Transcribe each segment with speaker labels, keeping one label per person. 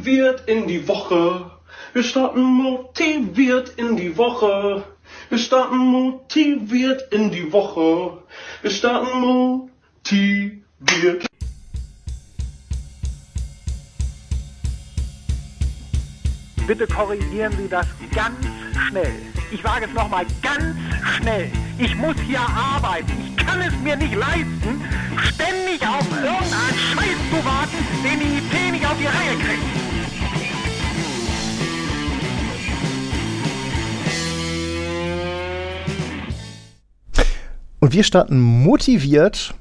Speaker 1: motiviert in die Woche. Wir starten motiviert in die Woche. Wir starten motiviert in die Woche. Wir starten motiviert.
Speaker 2: Bitte korrigieren Sie das ganz schnell. Ich sage es nochmal ganz schnell. Ich muss hier arbeiten. Ich kann es mir nicht leisten, ständig auf irgendeinen Scheiß zu warten, den die IT nicht auf die Reihe kriegt.
Speaker 3: Und wir starten motiviert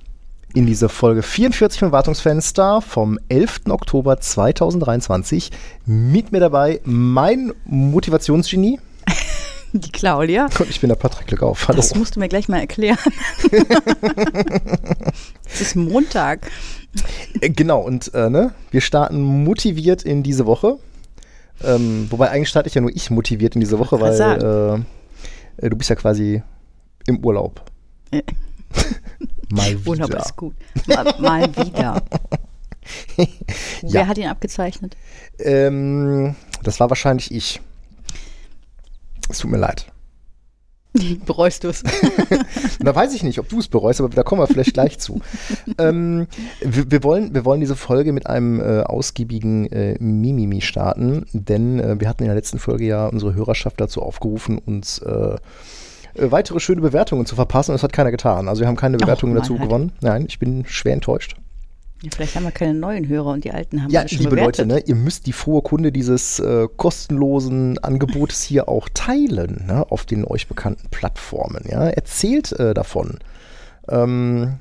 Speaker 3: in diese Folge 44 von Wartungsfenster vom 11. Oktober 2023. Mit mir dabei mein Motivationsgenie.
Speaker 4: Die Claudia.
Speaker 3: Und ich bin der Patrick Glückauf. Hallo.
Speaker 4: Das musst du mir gleich mal erklären. es ist Montag.
Speaker 3: Äh, Genau, und äh, ne, wir starten motiviert in diese Woche. Ähm, wobei eigentlich starte ich ja nur ich motiviert in diese Woche, weil äh, äh, du bist ja quasi im Urlaub.
Speaker 4: Äh,
Speaker 3: Mal wieder.
Speaker 4: Urlaub ist gut. Mal, mal wieder.
Speaker 3: Ja.
Speaker 4: Wer hat ihn abgezeichnet?
Speaker 3: Ähm, das war wahrscheinlich ich. Es tut mir leid.
Speaker 4: Bereust du es?
Speaker 3: Da weiß ich nicht, ob du es bereust, aber da kommen wir vielleicht gleich zu. Ähm, wir, wir, wollen, wir wollen diese Folge mit einem äh, ausgiebigen äh, Mimimi starten, denn äh, wir hatten in der letzten Folge ja unsere Hörerschaft dazu aufgerufen, uns äh, weitere schöne Bewertungen zu verpassen und das hat keiner getan. Also wir haben keine Bewertungen
Speaker 4: Mann,
Speaker 3: dazu
Speaker 4: halt.
Speaker 3: gewonnen. Nein, ich bin schwer enttäuscht.
Speaker 4: Ja, vielleicht haben wir keine neuen Hörer und die alten haben
Speaker 3: Ja,
Speaker 4: schon
Speaker 3: liebe
Speaker 4: bewertet.
Speaker 3: Leute, ne, ihr müsst die frohe Kunde dieses äh, kostenlosen Angebotes hier auch teilen, ne, auf den euch bekannten Plattformen. Ja, erzählt äh, davon. Ähm,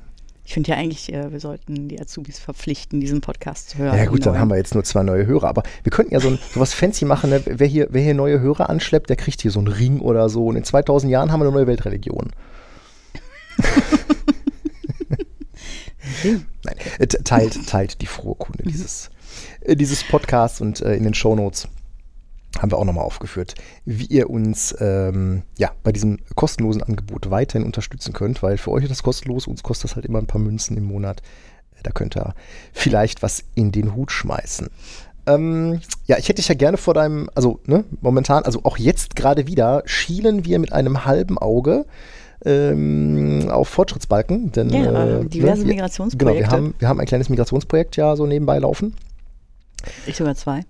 Speaker 4: Ich finde ja eigentlich, äh, wir sollten die Azubis verpflichten, diesen Podcast zu hören.
Speaker 3: ja gut, dann haben wir jetzt nur zwei neue Hörer, aber wir könnten ja so ein, sowas fancy machen. Ne? Wer, hier, wer hier neue Hörer anschleppt, der kriegt hier so einen Ring oder so. Und in 2000 Jahren haben wir eine neue Weltreligion. Nein, äh, teilt, teilt die frohe Kunde dieses, äh, dieses Podcasts und äh, in den Shownotes haben wir auch nochmal aufgeführt, wie ihr uns ähm, ja, bei diesem kostenlosen Angebot weiterhin unterstützen könnt, weil für euch ist das kostenlos, uns kostet das halt immer ein paar Münzen im Monat. Äh, Da könnt ihr vielleicht was in den Hut schmeißen. Ähm, ja, ich hätte dich ja gerne vor deinem, also ne, momentan, also auch jetzt gerade wieder, schielen wir mit einem halben Auge ähm, auf Fortschrittsbalken. Denn,
Speaker 4: Ja,
Speaker 3: äh,
Speaker 4: diverse
Speaker 3: ne, wir-
Speaker 4: Migrationsprojekte.
Speaker 3: Genau, wir haben, wir haben ein kleines Migrationsprojekt ja so nebenbei laufen.
Speaker 4: Ich sogar zwei.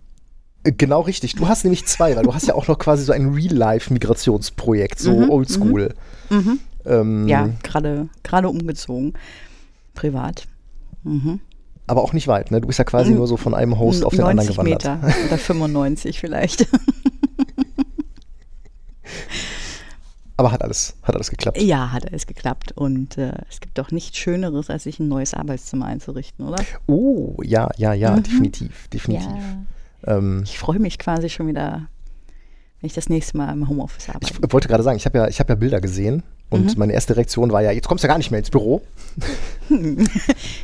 Speaker 3: Äh, Genau richtig. Du hast nämlich zwei, weil du hast ja auch noch quasi so ein Real-Life-Migrationsprojekt, so
Speaker 4: Mhm,
Speaker 3: oldschool. Ähm,
Speaker 4: Ja, gerade gerade umgezogen. Privat. Mhm.
Speaker 3: Aber auch nicht weit, ne? Du bist ja quasi nur so von einem Host auf den anderen
Speaker 4: 90
Speaker 3: gewandert.
Speaker 4: Meter oder 95 vielleicht.
Speaker 3: Aber hat alles, hat alles geklappt.
Speaker 4: ja, hat alles geklappt. Und äh, es gibt doch nichts Schöneres, als sich ein neues Arbeitszimmer einzurichten, oder?
Speaker 3: Oh, ja, ja, ja, definitiv, definitiv.
Speaker 4: Mhm. Ja.
Speaker 3: Ähm,
Speaker 4: Ich freue mich quasi schon wieder, wenn ich das nächste Mal im Homeoffice arbeite.
Speaker 3: ich wollte gerade sagen, ich habe ja, ich hab ja Bilder gesehen und
Speaker 4: Mhm.
Speaker 3: meine erste Reaktion war ja, jetzt kommst du ja gar nicht mehr ins Büro.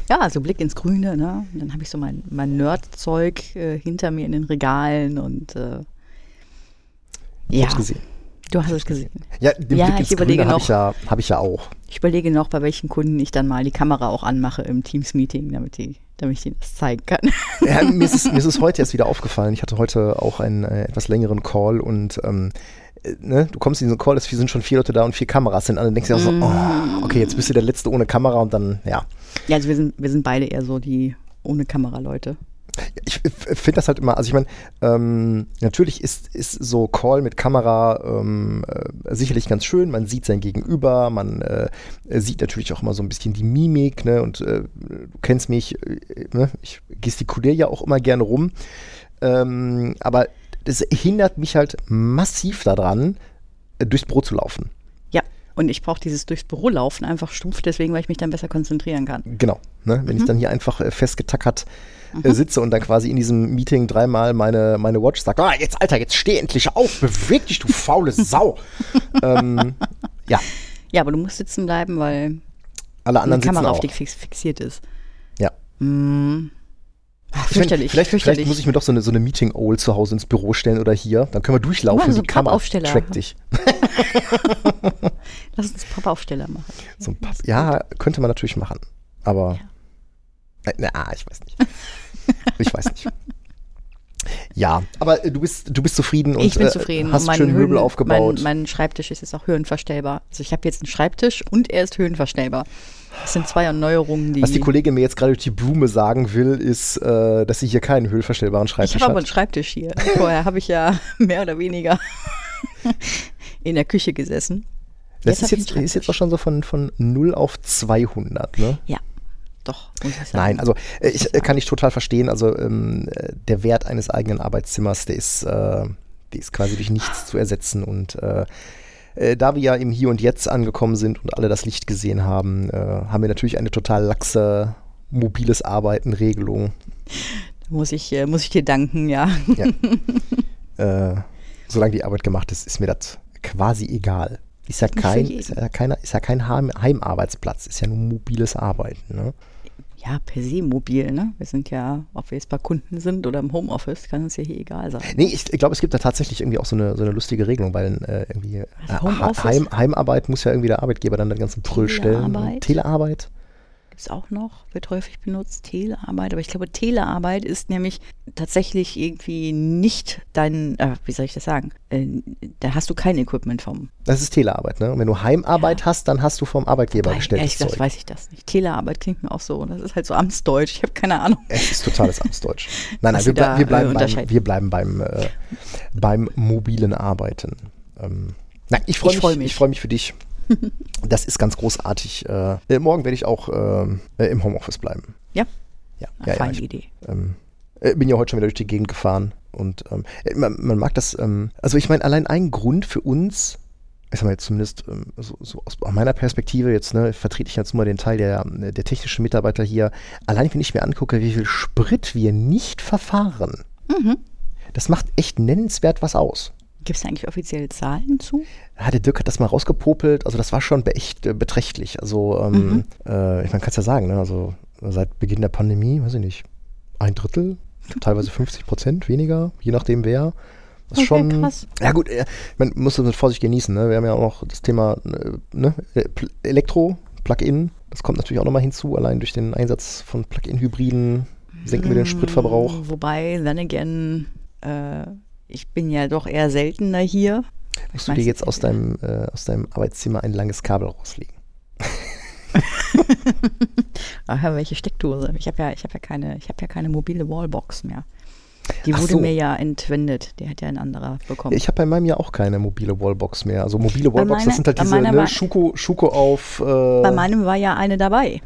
Speaker 4: Ja, so Blick ins Grüne, ne? Und dann habe ich so mein, mein Nerd-Zeug äh, hinter mir in den Regalen und äh,
Speaker 3: Ich
Speaker 4: ja,
Speaker 3: hab's gesehen.
Speaker 4: du hast es gesehen.
Speaker 3: Ja, den
Speaker 4: Ja,
Speaker 3: Blick
Speaker 4: ich
Speaker 3: ins
Speaker 4: überlege
Speaker 3: Grüne habe ich, ja, hab ich ja auch.
Speaker 4: Ich überlege noch, bei welchen Kunden ich dann mal die Kamera auch anmache im Teams-Meeting, damit, die, damit ich ihnen das zeigen kann.
Speaker 3: Ja, mir, ist es, mir ist es heute erst wieder aufgefallen. Ich hatte heute auch einen äh, etwas längeren Call und ähm, äh, ne, du kommst in diesen Call, es sind schon vier Leute da und vier Kameras sind an. Und denkst dir auch so, oh, okay, jetzt bist du der Letzte ohne Kamera und dann, ja.
Speaker 4: Ja, also wir sind, wir sind beide eher so die ohne Kamera-Leute.
Speaker 3: Ich finde das halt immer, also ich meine, ähm, natürlich ist, ist so Call mit Kamera ähm, äh, sicherlich ganz schön. Man sieht sein Gegenüber, man äh, sieht natürlich auch immer so ein bisschen die Mimik, ne? Und äh, du kennst mich, äh, ne? ich gestikuliere ja auch immer gerne rum. Ähm, aber das hindert mich halt massiv daran, äh, durchs Brot zu laufen.
Speaker 4: Und ich brauche dieses durchs Büro laufen einfach stumpf, deswegen, weil ich mich dann besser konzentrieren kann.
Speaker 3: Genau. Ne? Wenn ich dann hier einfach äh, festgetackert äh, sitze und dann quasi in diesem Meeting dreimal meine, meine Watch sagt, ah, jetzt Alter, jetzt steh endlich auf, beweg dich, du faule Sau. ähm, ja,
Speaker 4: Ja, aber du musst sitzen bleiben, weil
Speaker 3: alle anderen sitzen
Speaker 4: Kamera auf dich fix, fixiert ist.
Speaker 3: Ja.
Speaker 4: Mm. Ach, fürchterlich,
Speaker 3: vielleicht,
Speaker 4: fürchterlich.
Speaker 3: vielleicht muss ich mir doch so eine, so eine Meeting-Owl zu Hause ins Büro stellen oder hier. Dann können wir durchlaufen.
Speaker 4: So
Speaker 3: die Kamera trackt dich.
Speaker 4: Lass uns Pappaufsteller machen.
Speaker 3: So ein Papp ja, könnte man natürlich machen. Aber, äh, na, ich weiß nicht. Ich weiß nicht. Ja, aber äh, du bist, du bist zufrieden und
Speaker 4: ich bin
Speaker 3: äh,
Speaker 4: zufrieden.
Speaker 3: hast schön Möbel
Speaker 4: Höhen-
Speaker 3: aufgebaut.
Speaker 4: Mein, mein Schreibtisch ist jetzt auch höhenverstellbar. Also ich habe jetzt einen Schreibtisch und er ist höhenverstellbar. Das sind zwei Erneuerungen, die.
Speaker 3: Was die Kollegin mir jetzt gerade durch die Blume sagen will, ist, äh, dass sie hier keinen höhlverstellbaren
Speaker 4: ich
Speaker 3: Schreibtisch
Speaker 4: habe aber einen
Speaker 3: hat.
Speaker 4: Schreibtisch hier. Vorher habe ich ja mehr oder weniger in der Küche gesessen.
Speaker 3: Das
Speaker 4: hab
Speaker 3: ist
Speaker 4: ich
Speaker 3: jetzt, ist jetzt auch schon so von, von 0 auf 200, ne?
Speaker 4: Ja, doch. Ich.
Speaker 3: Nein, also äh, ich
Speaker 4: ich
Speaker 3: äh, kann ich total verstehen. Also ähm, äh, der Wert eines eigenen Arbeitszimmers, der ist, äh, der ist quasi durch nichts zu ersetzen. Und äh, da wir ja im Hier und Jetzt angekommen sind und alle das Licht gesehen haben, äh, haben wir natürlich eine total laxe mobiles Arbeiten-Regelung.
Speaker 4: muss ich, äh, muss ich dir danken, ja.
Speaker 3: Äh, solange die Arbeit gemacht ist, ist mir das quasi egal. Ist ja kein, ist ja keiner, ist ja kein Heim, Heimarbeitsplatz, ist ja nur mobiles Arbeiten. Ne?
Speaker 4: Ja, per se mobil, ne? Wir sind ja, ob wir jetzt bei Kunden sind oder im Homeoffice, kann uns ja hier egal sein.
Speaker 3: Nee, ich, ich glaube, es gibt da tatsächlich irgendwie auch so eine, so eine lustige Regelung, weil äh, irgendwie
Speaker 4: Also?
Speaker 3: Heim, Heimarbeit muss ja irgendwie der Arbeitgeber dann den ganzen Brüll stellen.
Speaker 4: Telearbeit?
Speaker 3: Telearbeit.
Speaker 4: Gibt es auch noch, wird häufig benutzt, Telearbeit. Aber ich glaube, Telearbeit ist nämlich tatsächlich irgendwie nicht dein, äh, wie soll ich das sagen? Äh, da hast du kein Equipment vom.
Speaker 3: Das ist Telearbeit, ne? Und wenn du Heimarbeit hast, dann hast du vom Arbeitgeber
Speaker 4: Ehrlich
Speaker 3: gestelltes
Speaker 4: gesagt
Speaker 3: Zeug.
Speaker 4: weiß ich das nicht. Telearbeit klingt mir auch so. Das ist halt so Amtsdeutsch. Ich habe keine Ahnung.
Speaker 3: Es ist totales Amtsdeutsch. Nein, nein, wir, ble wir, bleiben
Speaker 4: äh,
Speaker 3: beim,
Speaker 4: unterscheiden.
Speaker 3: wir bleiben beim, äh, beim mobilen Arbeiten. Ähm, nein, ich freue
Speaker 4: Ich
Speaker 3: mich,
Speaker 4: freu mich.
Speaker 3: ich freue mich für dich. Das ist ganz großartig. Äh, äh, morgen werde ich auch ähm, äh, im Homeoffice bleiben.
Speaker 4: Ja,
Speaker 3: Ja, ja, ja
Speaker 4: feine
Speaker 3: ich,
Speaker 4: Idee.
Speaker 3: ähm, äh, bin ja heute schon wieder durch die Gegend gefahren und ähm, äh, man, man mag das, ähm, also ich meine, allein ein Grund für uns, ich sag mal jetzt zumindest ähm, so, so aus meiner Perspektive jetzt, ne, vertrete ich jetzt nur den Teil der, der technischen Mitarbeiter hier, allein wenn ich mir angucke, wie viel Sprit wir nicht verfahren,
Speaker 4: Mhm.
Speaker 3: das macht echt nennenswert was aus.
Speaker 4: Gibt es da eigentlich offizielle Zahlen zu?
Speaker 3: Ja, der Dirk hat das mal rausgepopelt, also das war schon echt äh, beträchtlich. Also, ähm,
Speaker 4: Mhm.
Speaker 3: äh, ich meine, kannst ja sagen, ne? also seit Beginn der Pandemie, weiß ich nicht, ein Drittel, teilweise 50 Prozent weniger, je nachdem wer. Das ist
Speaker 4: Okay,
Speaker 3: schon.
Speaker 4: krass.
Speaker 3: Ja, gut, äh, man muss das mit Vorsicht genießen. Ne? Wir haben ja auch noch das Thema äh, ne? äh, Elektro, Plug-in. Das kommt natürlich auch nochmal hinzu. Allein durch den Einsatz von Plug-in-Hybriden senken wir den Spritverbrauch.
Speaker 4: Mm, Wobei, then again, äh, ich bin ja doch eher seltener hier.
Speaker 3: Musst du dir jetzt aus deinem, äh, aus deinem Arbeitszimmer ein langes Kabel rauslegen.
Speaker 4: Ach welche Steckdose? Ich habe ja, ich habe ja keine, ich habe ja keine mobile Wallbox mehr. Die wurde
Speaker 3: so.
Speaker 4: mir ja entwendet. Die hat ja ein anderer bekommen.
Speaker 3: Ich habe bei meinem ja auch keine mobile Wallbox mehr. Also mobile
Speaker 4: Bei
Speaker 3: Wallbox, das
Speaker 4: meiner-
Speaker 3: sind halt
Speaker 4: bei
Speaker 3: diese ne, Schuko, Schuko auf
Speaker 4: Bei
Speaker 3: äh,
Speaker 4: meinem war ja eine dabei.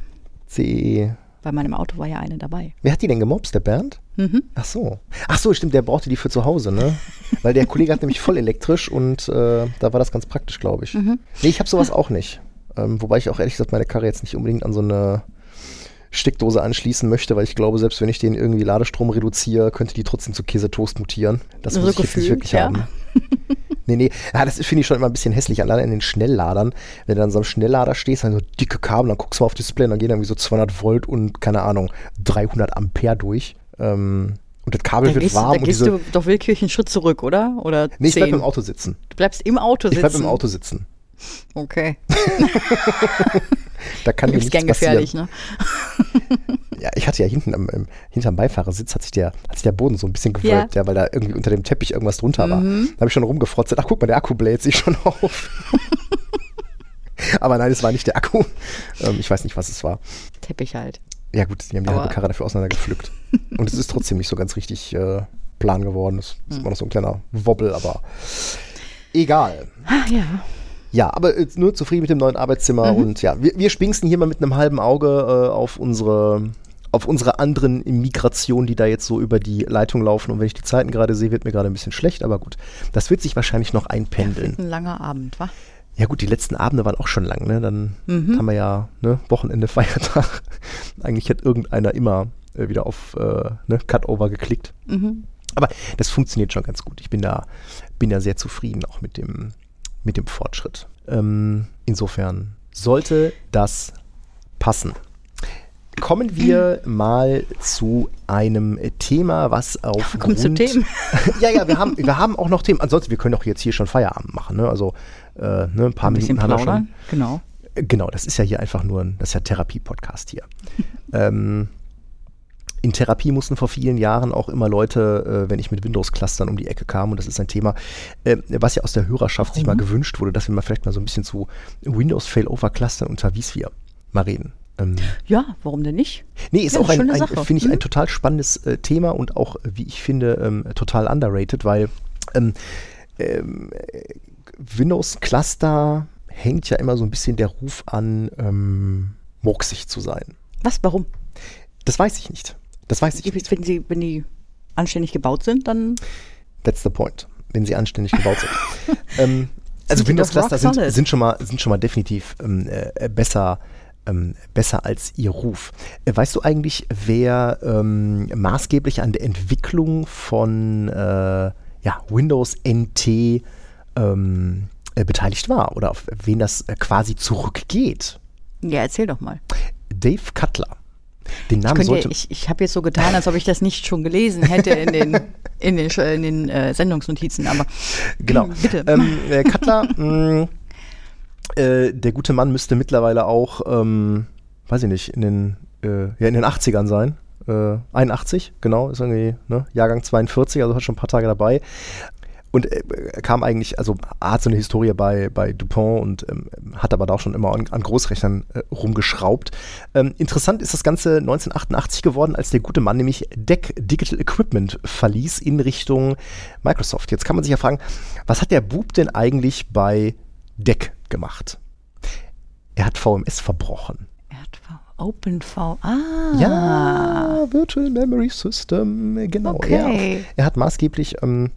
Speaker 3: CE.
Speaker 4: Bei meinem Auto war ja eine dabei.
Speaker 3: Wer hat die denn gemobst, der Bernd?
Speaker 4: Mhm.
Speaker 3: Ach so. Ach so, stimmt, der brauchte die für zu Hause, ne? Weil der Kollege hat nämlich voll elektrisch und äh, da war das ganz praktisch, glaube ich.
Speaker 4: Mhm.
Speaker 3: Nee, ich habe sowas auch nicht. Ähm, wobei ich auch ehrlich gesagt meine Karre jetzt nicht unbedingt an so eine Steckdose anschließen möchte, weil ich glaube, selbst wenn ich den irgendwie Ladestrom reduziere, könnte die trotzdem zu Käsetoast mutieren. Das
Speaker 4: So
Speaker 3: muss ich jetzt nicht wirklich
Speaker 4: ja.
Speaker 3: haben. Nee, nee, ja, das finde ich schon immer ein bisschen hässlich, allein in den Schnellladern. Wenn du an so einem Schnelllader stehst, dann so dicke Kabel, dann guckst du mal auf Display und dann gehen irgendwie so 200 Volt und, keine Ahnung, 300 Ampere durch. Ähm, und das Kabel
Speaker 4: Da
Speaker 3: wird
Speaker 4: gehst,
Speaker 3: warm
Speaker 4: da
Speaker 3: und
Speaker 4: gehst du doch willkürlich einen Schritt zurück, oder? Oder
Speaker 3: Nee, ich bleib im Auto sitzen.
Speaker 4: Du bleibst im Auto
Speaker 3: Ich
Speaker 4: sitzen.
Speaker 3: bleib im Auto sitzen.
Speaker 4: Okay.
Speaker 3: Da kann nichts
Speaker 4: gern gefährlich, ne?
Speaker 3: Ja, ich hatte ja hinten am, im, hinterm Beifahrersitz hat sich, der, hat sich der Boden so ein bisschen gewölbt, ja. weil da irgendwie unter dem Teppich irgendwas drunter war.
Speaker 4: Mhm.
Speaker 3: Da habe ich schon rumgefrotzt. Ach, guck mal, der Akku bläht sich schon auf. Aber nein, es war nicht der Akku. Ähm, ich weiß nicht, was es war.
Speaker 4: Teppich halt.
Speaker 3: Ja gut, die haben die
Speaker 4: Aber-
Speaker 3: halbe Karre dafür auseinandergepflückt. Und es ist trotzdem nicht so ganz richtig äh, plan geworden. Es ist
Speaker 4: Hm.
Speaker 3: immer noch so ein kleiner Wobbel, aber egal.
Speaker 4: Ah, ja.
Speaker 3: Ja, aber nur zufrieden mit dem neuen Arbeitszimmer
Speaker 4: Mhm.
Speaker 3: und ja, wir, wir spinksen hier mal mit einem halben Auge äh, auf unsere auf unsere anderen Migrationen, die da jetzt so über die Leitung laufen. Und wenn ich die Zeiten gerade sehe, wird mir gerade ein bisschen schlecht, aber gut. Das wird sich wahrscheinlich noch einpendeln.
Speaker 4: Ein langer Abend, wa?
Speaker 3: Ja gut, die letzten Abende waren auch schon lang, ne? Dann
Speaker 4: Mhm.
Speaker 3: haben wir ja ne, Wochenende, Feiertag. Eigentlich hat irgendeiner immer äh, wieder auf äh, ne, Cutover geklickt.
Speaker 4: Mhm.
Speaker 3: Aber das funktioniert schon ganz gut. Ich bin da, bin da sehr zufrieden auch mit dem, mit dem Fortschritt. Ähm, insofern sollte das passen. Kommen wir mal zu einem Thema, was auf
Speaker 4: Kommen zu Themen.
Speaker 3: ja, ja, wir haben, wir haben auch noch Themen. Ansonsten, wir können auch jetzt hier schon Feierabend machen. Ne? Also äh, ne, ein paar
Speaker 4: Ein
Speaker 3: Minuten haben wir schon.
Speaker 4: Genau.
Speaker 3: Genau, das ist ja hier einfach nur ein, das ist ja Therapie-Podcast hier. ähm, in Therapie mussten vor vielen Jahren auch immer Leute, äh, wenn ich mit Windows-Clustern um die Ecke kam, und das ist ein Thema, äh, was ja aus der Hörerschaft sich mal gewünscht wurde, dass wir mal vielleicht mal so ein bisschen zu Windows-Failover-Clustern unter Wiesvier mal reden. Ähm,
Speaker 4: Ja, warum denn nicht?
Speaker 3: Nee, ist
Speaker 4: Ja,
Speaker 3: auch ein, ein finde ich,
Speaker 4: Mhm.
Speaker 3: ein total spannendes äh, Thema und auch, äh, wie ich finde, ähm, total underrated, weil ähm, ähm, äh, Windows Cluster hängt ja immer so ein bisschen der Ruf an, ähm, murksig zu sein.
Speaker 4: Was, warum?
Speaker 3: Das weiß ich nicht. Das weiß ich nicht.
Speaker 4: Wenn, sie, wenn die anständig gebaut sind, dann
Speaker 3: That's the point, wenn sie anständig gebaut sind. ähm, also
Speaker 4: Sind die
Speaker 3: Windows
Speaker 4: doch
Speaker 3: Cluster
Speaker 4: rock
Speaker 3: sind, sind, schon mal, sind schon mal definitiv ähm, äh, besser, ähm, besser als ihr Ruf. Äh, weißt du eigentlich, wer ähm, maßgeblich an der Entwicklung von äh, ja, Windows NT ähm, äh, beteiligt war oder auf wen das äh, quasi zurückgeht?
Speaker 4: ja, erzähl doch mal.
Speaker 3: Dave Cutler. Den Namen
Speaker 4: ihr,
Speaker 3: sollte
Speaker 4: ich ich habe jetzt so getan, als ob ich das nicht schon gelesen hätte in den, in den, in den äh, Sendungsnotizen, aber
Speaker 3: Genau.
Speaker 4: Bitte.
Speaker 3: Ähm, äh, Cutler, mh, äh, der gute Mann müsste mittlerweile auch, ähm, weiß ich nicht, in den, äh, ja, in den 80ern sein. Äh, 81, genau, ist irgendwie, ne, Jahrgang 42, also hat schon ein paar Tage dabei. Und äh, er kam eigentlich, also hat so eine Historie bei, bei Dupont und ähm, hat aber da auch schon immer an, an Großrechnern äh, rumgeschraubt. Ähm, interessant ist das Ganze 1988 geworden, als der gute Mann nämlich DEC Digital Equipment verließ in Richtung Microsoft. Jetzt kann man sich ja fragen, was hat der Bub denn eigentlich bei DEC gemacht? Er hat VMS verbrochen.
Speaker 4: er hat V- OpenV. Ah.
Speaker 3: Ja, Virtual Memory System, genau.
Speaker 4: Okay.
Speaker 3: Er, er hat maßgeblich ähm,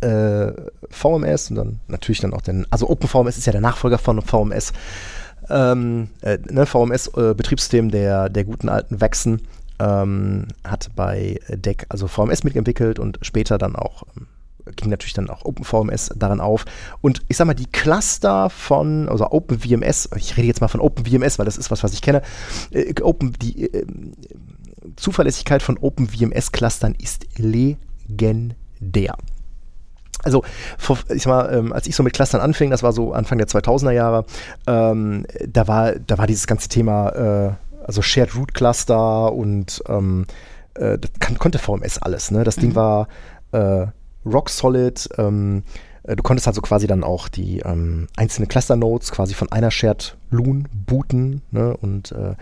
Speaker 3: äh, VMS und dann natürlich dann auch den, also OpenVMS ist ja der Nachfolger von VMS. Ähm, äh, ne, VMS äh, der, der guten alten Waxen ähm, hat bei DEC also VMS mitentwickelt und später dann auch ähm, ging natürlich dann auch OpenVMS daran auf. Und ich sag mal, die Cluster von, also OpenVMS, ich rede jetzt mal von OpenVMS, weil das ist was, was ich kenne. Äh, Open, die äh, Zuverlässigkeit von OpenVMS-Clustern ist legendär. Also, ich sag mal, ähm, als ich so mit Clustern anfing, das war so Anfang der 2000er Jahre, ähm, da, war, da war dieses ganze Thema, äh, also Shared Root Cluster und ähm, äh, das kann, konnte VMS alles. Ne? Das Ding war äh, rock solid. Ähm, äh, du konntest also quasi dann auch die ähm, einzelnen Cluster Nodes quasi von einer Shared Loon booten ne? und äh,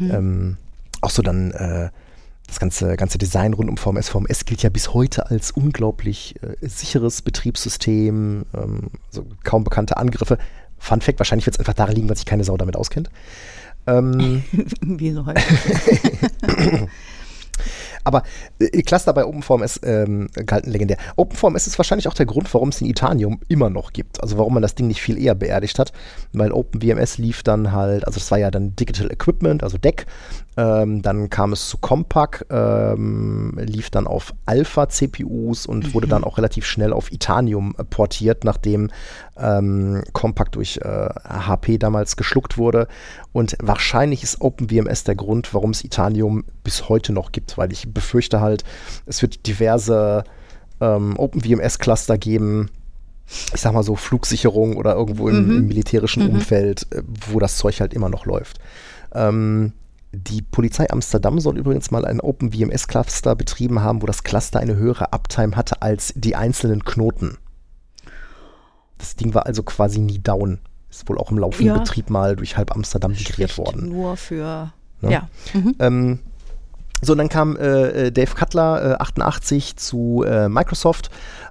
Speaker 3: ähm, auch so dann äh, das ganze, ganze Design rund um VMS. VMS gilt ja bis heute als unglaublich äh, sicheres Betriebssystem, ähm, also kaum bekannte Angriffe. Fun Fact, wahrscheinlich wird es einfach daran liegen, weil sich keine Sau damit auskennt. Ähm,
Speaker 4: Wie so heute.
Speaker 3: aber äh, Cluster bei OpenVMS ähm, galten legendär. OpenVMS ist wahrscheinlich auch der Grund, warum es in Itanium immer noch gibt. Also warum man das Ding nicht viel eher beerdigt hat. Weil OpenVMS lief dann halt, also das war ja dann Digital Equipment, also DEC. Ähm, dann kam es zu Compaq, ähm, lief dann auf Alpha-CPUs und wurde dann auch relativ schnell auf Itanium äh, portiert, nachdem ähm, Compaq durch äh, HP damals geschluckt wurde. Und wahrscheinlich ist OpenVMS der Grund, warum es Itanium bis heute noch gibt, weil ich befürchte halt, es wird diverse ähm, OpenVMS-Cluster geben, ich sag mal so Flugsicherung oder irgendwo im, im militärischen Umfeld, äh, wo das Zeug halt immer noch läuft. Ähm, die Polizei Amsterdam soll übrigens mal ein OpenVMS-Cluster betrieben haben, wo das Cluster eine höhere Uptime hatte als die einzelnen Knoten. Das Ding war also quasi nie down. Ist wohl auch im laufenden
Speaker 4: Ja.
Speaker 3: Betrieb mal durch halb Amsterdam migriert worden.
Speaker 4: Nur für.
Speaker 3: Ne?
Speaker 4: Ja. Mhm.
Speaker 3: Ähm, so, dann kam äh, äh, Dave Cutler äh, 88 zu äh, Microsoft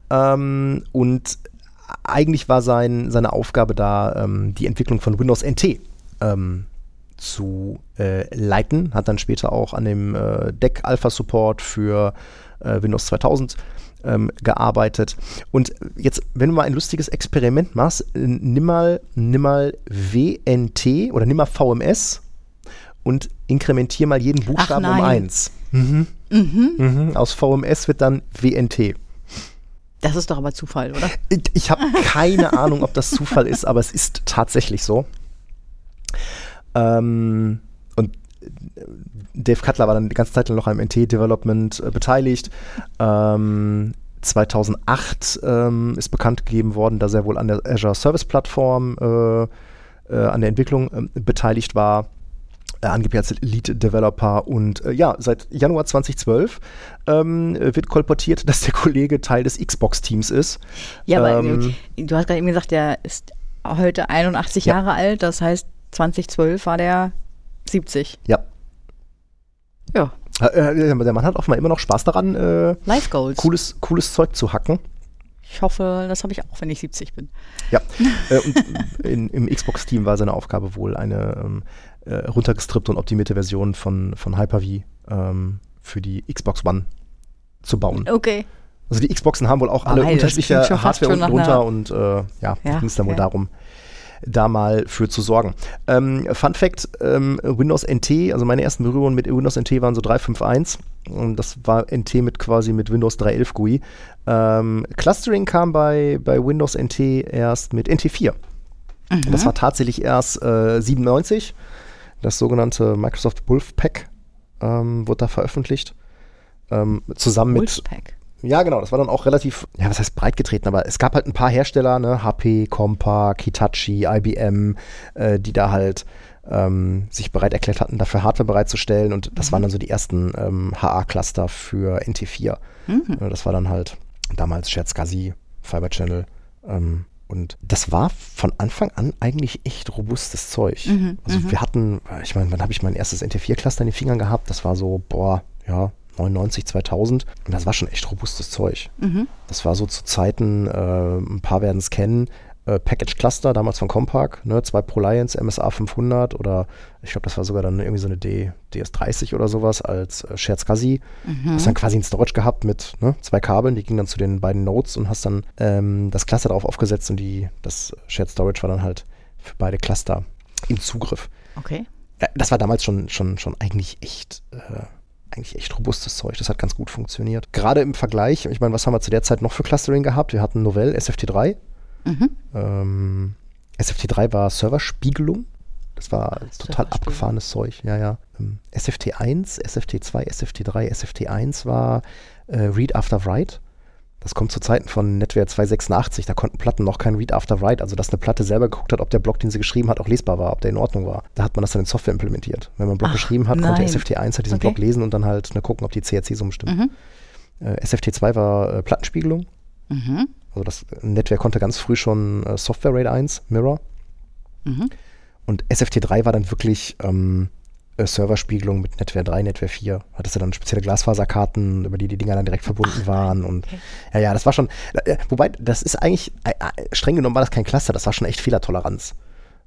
Speaker 3: ähm, und eigentlich war sein, seine Aufgabe da, ähm, die Entwicklung von Windows NT ähm, zu äh, leiten. Hat dann später auch an dem äh, DEC Alpha Support für äh, Windows 2000 ähm, gearbeitet. Und jetzt, wenn du mal ein lustiges Experiment machst, nimm mal, nimm mal WNT oder nimm mal VMS und inkrementier mal jeden Buchstaben um eins. Mhm. Mhm. Aus VMS wird dann WNT.
Speaker 4: Das ist doch aber Zufall, oder?
Speaker 3: Ich, ich habe keine Ahnung, ob das Zufall ist, aber es ist tatsächlich so. Ähm, und äh, Dave Cutler war dann die ganze Zeit noch am NT-Development äh, beteiligt. Ähm, 2008 ähm, ist bekannt gegeben worden, dass er wohl an der Azure Service Plattform äh, äh, an der Entwicklung ähm, beteiligt war. Äh, angeblich als Lead-Developer und äh, ja, seit Januar 2012 ähm, wird kolportiert, dass der Kollege Teil des Xbox-Teams ist.
Speaker 4: Ja, aber
Speaker 3: Ähm,
Speaker 4: äh, du hast gerade eben gesagt, der ist heute 81
Speaker 3: Ja.
Speaker 4: Jahre alt, das heißt 2012 war der 70.
Speaker 3: Ja.
Speaker 4: Ja,
Speaker 3: Äh, der Mann hat offenbar immer noch Spaß daran, äh,
Speaker 4: Life Goals.
Speaker 3: cooles, cooles Zeug zu hacken.
Speaker 4: Ich hoffe, das habe ich auch, wenn ich 70 bin.
Speaker 3: Ja, äh, und in, im Xbox-Team war seine Aufgabe wohl eine ähm, äh, runtergestrippte und optimierte Version von, von Hyper-V ähm, für die Xbox One zu bauen.
Speaker 4: Okay.
Speaker 3: Also die Xboxen haben wohl auch alle
Speaker 4: das
Speaker 3: unterschiedliche Hardware unten drunter und äh, ja,
Speaker 4: Ja,
Speaker 3: ging es dann wohl
Speaker 4: okay.
Speaker 3: darum, da mal für zu sorgen. Ähm, Fun Fact, ähm, Windows NT, also meine ersten Berührungen mit Windows NT waren so 3.5.1 und das war NT mit quasi mit Windows 3.11 GUI. Ähm, Clustering kam bei, bei Windows NT erst mit NT4. Und das war tatsächlich erst äh, 97. Das sogenannte Microsoft Wolfpack ähm, wurde da veröffentlicht. Ähm, zusammen mit
Speaker 4: Wolfpack.
Speaker 3: ja, genau. Das war dann auch relativ, ja, was heißt breit getreten, aber es gab halt ein paar Hersteller, ne, HP, Compaq, Hitachi, IBM, äh, die da halt ähm, sich bereit erklärt hatten, dafür Hardware bereitzustellen und das waren dann so die ersten ähm, HA-Cluster für NT4. Äh, das war dann halt damals Shared SCSI, Fiber Channel ähm, und das war von Anfang an eigentlich echt robustes Zeug. also wir hatten, ich meine, wann habe ich mein erstes NT4-Cluster in den Fingern gehabt? Das war so, boah, ja, 99, 2000. Und das war schon echt robustes Zeug. Das war so zu Zeiten, äh, ein paar werden es kennen, äh, Package Cluster, damals von Compaq, ne, zwei ProLiants, MSA 500 oder ich glaube, das war sogar dann irgendwie so eine D, DS30 oder sowas als äh, Shared SCSI. Hast dann quasi ein Storage gehabt mit ne, zwei Kabeln, die gingen dann zu den beiden Nodes und hast dann ähm, das Cluster darauf aufgesetzt und die, das Shared Storage war dann halt für beide Cluster im Zugriff.
Speaker 4: Okay.
Speaker 3: Ja, das war damals schon, schon, schon eigentlich echt, äh, eigentlich echt robustes Zeug. Das hat ganz gut funktioniert. Gerade im Vergleich, ich meine, was haben wir zu der Zeit noch für Clustering gehabt? Wir hatten Novell, SFT3. Ähm, SFT3 war Serverspiegelung. Das war total
Speaker 4: Serverspiegelung.
Speaker 3: abgefahrenes Zeug, ja, ja. Ähm, SFT1, SFT2, SFT3, SFT1 war äh, Read After Write. Das kommt zu Zeiten von NetWare 286. Da konnten Platten noch kein Read After Write, also dass eine Platte selber geguckt hat, ob der Block, den sie geschrieben hat, auch lesbar war, ob der in Ordnung war. Da hat man das dann in Software implementiert. Wenn man einen Block
Speaker 4: Ach,
Speaker 3: geschrieben hat, konnte
Speaker 4: nein.
Speaker 3: SFT1 halt diesen
Speaker 4: Okay.
Speaker 3: Block lesen und dann halt ne, gucken, ob die CRC-Summe stimmt.
Speaker 4: Mhm.
Speaker 3: Äh, SFT2 war äh, Plattenspiegelung.
Speaker 4: Mhm.
Speaker 3: Also das NetWare konnte ganz früh schon äh, Software RAID 1, Mirror.
Speaker 4: Mhm.
Speaker 3: Und SFT3 war dann wirklich ähm, äh, Serverspiegelung mit NetWare 3, NetWare 4. Hattest du dann spezielle Glasfaserkarten, über die die Dinger dann direkt verbunden waren. Und ja, ja, das war schon. Äh, wobei, das ist eigentlich, äh, äh, streng genommen war das kein Cluster, das war schon echt Fehlertoleranz.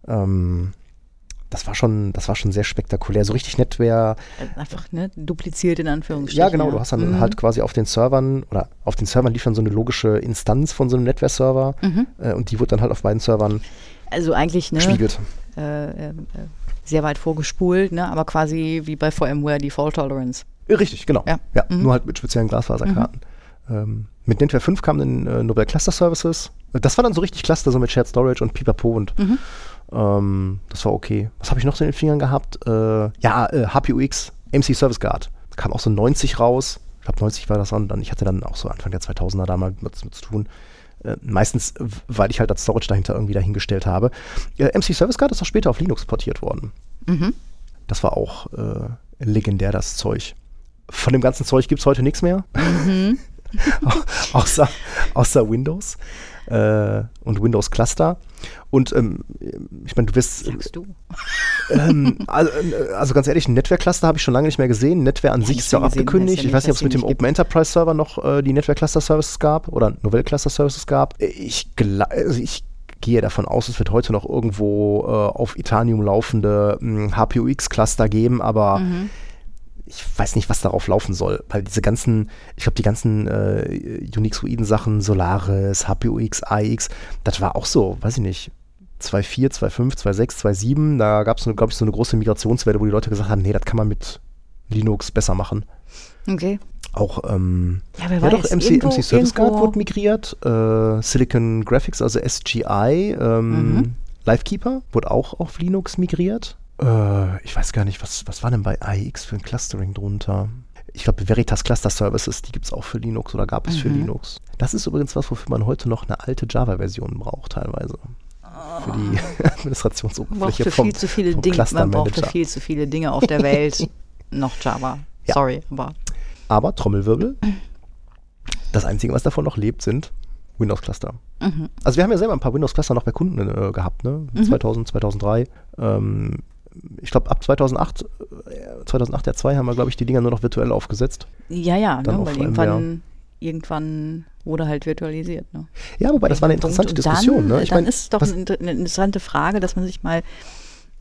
Speaker 3: Ähm, das war schon, das war schon sehr spektakulär. So richtig NetWare
Speaker 4: Äh, Einfach, ne, dupliziert in Anführungsstrichen.
Speaker 3: ja, genau. Du hast dann
Speaker 4: Mhm.
Speaker 3: halt quasi auf den Servern oder auf den Servern lief dann so eine logische Instanz von so einem Netware-Server
Speaker 4: Mhm.
Speaker 3: äh, und die wurde dann halt auf beiden Servern
Speaker 4: Also eigentlich, ne,
Speaker 3: gespiegelt.
Speaker 4: äh, äh, äh, sehr weit vorgespult, ne, aber quasi wie bei VMware die Fault Tolerance.
Speaker 3: Äh, Richtig, genau.
Speaker 4: Ja.
Speaker 3: Ja,
Speaker 4: Mhm.
Speaker 3: nur halt mit speziellen Glasfaserkarten. Ähm, mit NetWare 5 kamen dann äh, Nobel Cluster Services. Das war dann so richtig Cluster, so mit Shared Storage und Pipapo und
Speaker 4: Mhm.
Speaker 3: Ähm, das war okay. Was habe ich noch so in den Fingern gehabt? Äh, ja, äh, HPUX, MC Service Guard. Da kam auch so 90 raus. Ich glaube, 90 war das dann, ich hatte dann auch so Anfang der 2000er da mal mit, mit zu tun. Äh, meistens, weil ich halt das Storage dahinter irgendwie dahingestellt habe. Äh, MC Service Guard ist auch später auf Linux portiert worden.
Speaker 4: Mhm.
Speaker 3: Das war auch äh, legendär, das Zeug. Von dem ganzen Zeug gibt es heute nichts mehr. Au- außer, außer Windows äh, und Windows Cluster. Und ähm, ich meine, du wirst.
Speaker 4: Sagst du.
Speaker 3: Ähm, also, äh, also ganz ehrlich, ein Netzwerk-Cluster habe ich schon lange nicht mehr gesehen. Netzwerk an sich
Speaker 4: nicht
Speaker 3: ist ja auch abgekündigt.
Speaker 4: ja
Speaker 3: ich weiß
Speaker 4: nicht,
Speaker 3: ob es mit dem Open Enterprise Server noch äh, die Netzwerk-Cluster-Services gab oder Novell-Cluster-Services gab. Ich, also ich gehe davon aus, es wird heute noch irgendwo äh, auf Itanium laufende HPUX-Cluster geben, aber
Speaker 4: Mhm.
Speaker 3: Ich weiß nicht, was darauf laufen soll, weil diese ganzen, ich glaube, die ganzen äh, Unixoiden-Sachen, Solaris, HPUX, AX, das war auch so, weiß ich nicht, 2.4, 2.5, 2.6, 2.7, da gab es, glaube ich, so eine große Migrationswelle, wo die Leute gesagt haben, nee, das kann man mit Linux besser machen.
Speaker 4: Okay.
Speaker 3: Auch, ähm,
Speaker 4: Ja, wer
Speaker 3: ja doch,
Speaker 4: weiß,
Speaker 3: MC,
Speaker 4: irgendwo-
Speaker 3: MC Service Guard wurde migriert, äh, Silicon Graphics, also SGI, ähm,
Speaker 4: Mhm.
Speaker 3: Livekeeper wurde auch auf Linux migriert. Äh, ich weiß gar nicht, was, was war denn bei AIX für ein Clustering drunter? Ich glaube, Veritas Cluster Services, die gibt es auch für Linux oder gab es für
Speaker 4: Mhm.
Speaker 3: Linux. Das ist übrigens was, wofür man heute noch eine alte Java-Version braucht, teilweise. für die
Speaker 4: braucht
Speaker 3: Administrationsoberfläche
Speaker 4: für
Speaker 3: vom,
Speaker 4: viel zu viele
Speaker 3: vom
Speaker 4: Dinge. Man braucht für
Speaker 3: Cluster-Manager.
Speaker 4: viel zu viele Dinge auf der Welt. noch Java.
Speaker 3: Ja.
Speaker 4: Sorry, aber
Speaker 3: Aber Trommelwirbel, das Einzige, was davon noch lebt, sind Windows-Cluster.
Speaker 4: Mhm.
Speaker 3: Also wir haben ja selber ein paar Windows-Cluster noch bei Kunden äh, gehabt, ne? 2000, 2003. Ähm, ich glaube, ab 2008, äh, 2008 der 2 haben wir, glaube ich, die Dinger nur noch virtuell aufgesetzt.
Speaker 4: ja, ja,
Speaker 3: Dann
Speaker 4: ne, weil irgendwann, irgendwann wurde halt virtualisiert. Ne?
Speaker 3: Ja, wobei das war eine interessante Diskussion.
Speaker 4: Dann,
Speaker 3: ne? Ich
Speaker 4: dann
Speaker 3: mein,
Speaker 4: ist es doch
Speaker 3: was-
Speaker 4: eine, inter- eine interessante Frage, dass man sich mal,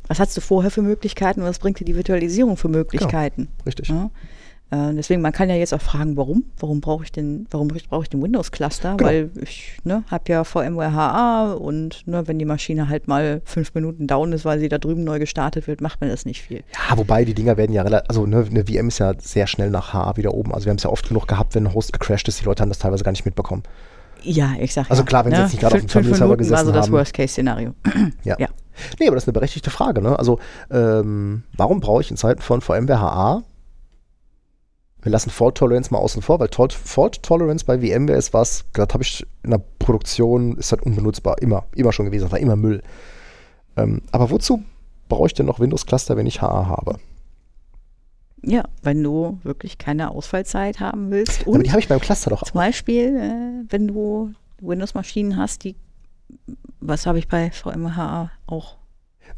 Speaker 4: was hast du vorher für Möglichkeiten und was bringt dir die Virtualisierung für Möglichkeiten?
Speaker 3: richtig.
Speaker 4: Ja? Äh, deswegen, man kann ja jetzt auch fragen, warum? Warum brauche ich denn, warum brauche ich den Windows-Cluster?
Speaker 3: Genau.
Speaker 4: Weil ich ne, habe ja VMware HA und ne, wenn die Maschine halt mal fünf Minuten down ist, weil sie da drüben neu gestartet wird, macht man das nicht viel.
Speaker 3: Ja, wobei die Dinger werden ja relativ, also ne, eine VM ist ja sehr schnell nach HA wieder oben. Also wir haben es ja oft genug gehabt, wenn ein Host gecrashed ist, die Leute haben das teilweise gar nicht mitbekommen.
Speaker 4: Ja, ich sag
Speaker 3: Also
Speaker 4: ja,
Speaker 3: klar, wenn sie
Speaker 4: ne,
Speaker 3: jetzt nicht gerade auf dem Terminal-Server
Speaker 4: Minuten war so
Speaker 3: gesessen
Speaker 4: das
Speaker 3: haben.
Speaker 4: Worst-Case-Szenario.
Speaker 3: Ja.
Speaker 4: Ja.
Speaker 3: Nee, aber das ist eine berechtigte Frage. Ne? Also ähm, warum brauche ich in Zeiten von VMware HA wir lassen Fault Tolerance mal außen vor, weil Fault, Tolerance bei VMware ist was, das habe ich in der Produktion, ist halt unbenutzbar, immer, immer schon gewesen, das war immer Müll. Ähm, aber wozu brauche ich denn noch Windows Cluster, wenn ich HA habe?
Speaker 4: Ja, wenn du wirklich keine Ausfallzeit haben willst.
Speaker 3: Aber
Speaker 4: Und
Speaker 3: die habe ich beim Cluster doch auch.
Speaker 4: zum Beispiel, äh, wenn du Windows-Maschinen hast, die, was habe ich bei VMHA auch?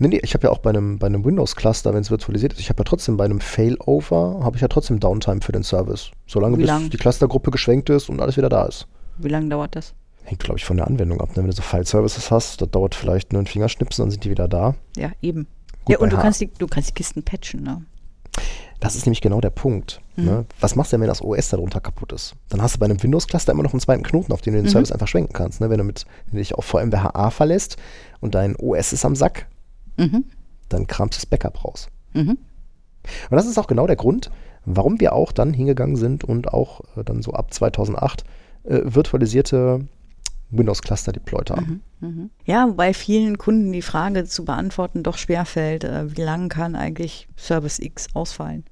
Speaker 3: Nee, nee, ich habe ja auch bei einem, bei einem Windows-Cluster, wenn es virtualisiert ist, ich habe ja trotzdem bei einem Failover, habe ich ja trotzdem Downtime für den Service. Solange bis
Speaker 4: lang?
Speaker 3: die Clustergruppe geschwenkt ist und alles wieder da ist.
Speaker 4: Wie lange dauert das?
Speaker 3: Hängt, glaube ich, von der Anwendung ab. Ne? Wenn du so File-Services hast, das dauert vielleicht nur einen Fingerschnipsen, dann sind die wieder da.
Speaker 4: Ja, eben.
Speaker 3: Gut,
Speaker 4: ja, und du kannst, die, du kannst die Kisten patchen, ne?
Speaker 3: Das ist nämlich genau der Punkt.
Speaker 4: Mhm.
Speaker 3: Ne? Was machst du denn, wenn das OS darunter kaputt ist? Dann hast du bei einem Windows-Cluster immer noch einen zweiten Knoten, auf den du den
Speaker 4: Mhm.
Speaker 3: Service einfach schwenken kannst. Ne? Wenn, du mit, wenn du dich auf VMware HA verlässt und dein OS ist am Sack,
Speaker 4: Mhm.
Speaker 3: dann kramst du das Backup raus.
Speaker 4: Mhm.
Speaker 3: Und das ist auch genau der Grund, warum wir auch dann hingegangen sind und auch äh, dann so ab 2008 äh, virtualisierte Windows-Cluster deployed haben.
Speaker 4: Mhm. Ja, wobei vielen Kunden die Frage zu beantworten doch schwerfällt, äh, wie lange kann eigentlich Service X ausfallen?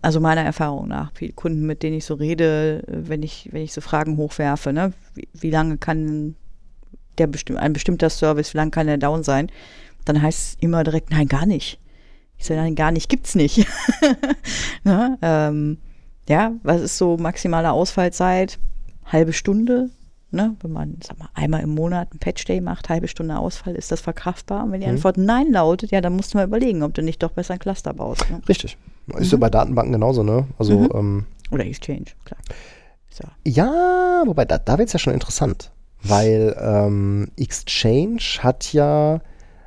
Speaker 4: Also meiner Erfahrung nach, viele Kunden, mit denen ich so rede, äh, wenn ich, wenn ich so Fragen hochwerfe, ne, wie, wie lange kann der bestimm ein bestimmter Service, wie lange kann der down sein? Dann heißt es immer direkt, nein, gar nicht. Ich sage, nein, gar nicht, gibt's nicht. ne? ähm, ja, was ist so maximale Ausfallzeit? Halbe Stunde, ne, wenn man sag mal, einmal im Monat einen Patch-Day macht, halbe Stunde Ausfall, ist das verkraftbar? Und wenn die
Speaker 3: Mhm.
Speaker 4: Antwort Nein lautet, ja, dann musst du mal überlegen, ob du nicht doch besser ein Cluster baust. Ne?
Speaker 3: Richtig. Ist ja bei Datenbanken genauso, ne? Also,
Speaker 4: Mhm.
Speaker 3: ähm,
Speaker 4: Oder Exchange, klar. So.
Speaker 3: ja, wobei, da, da wird es ja schon interessant. Weil ähm, Exchange hat ja,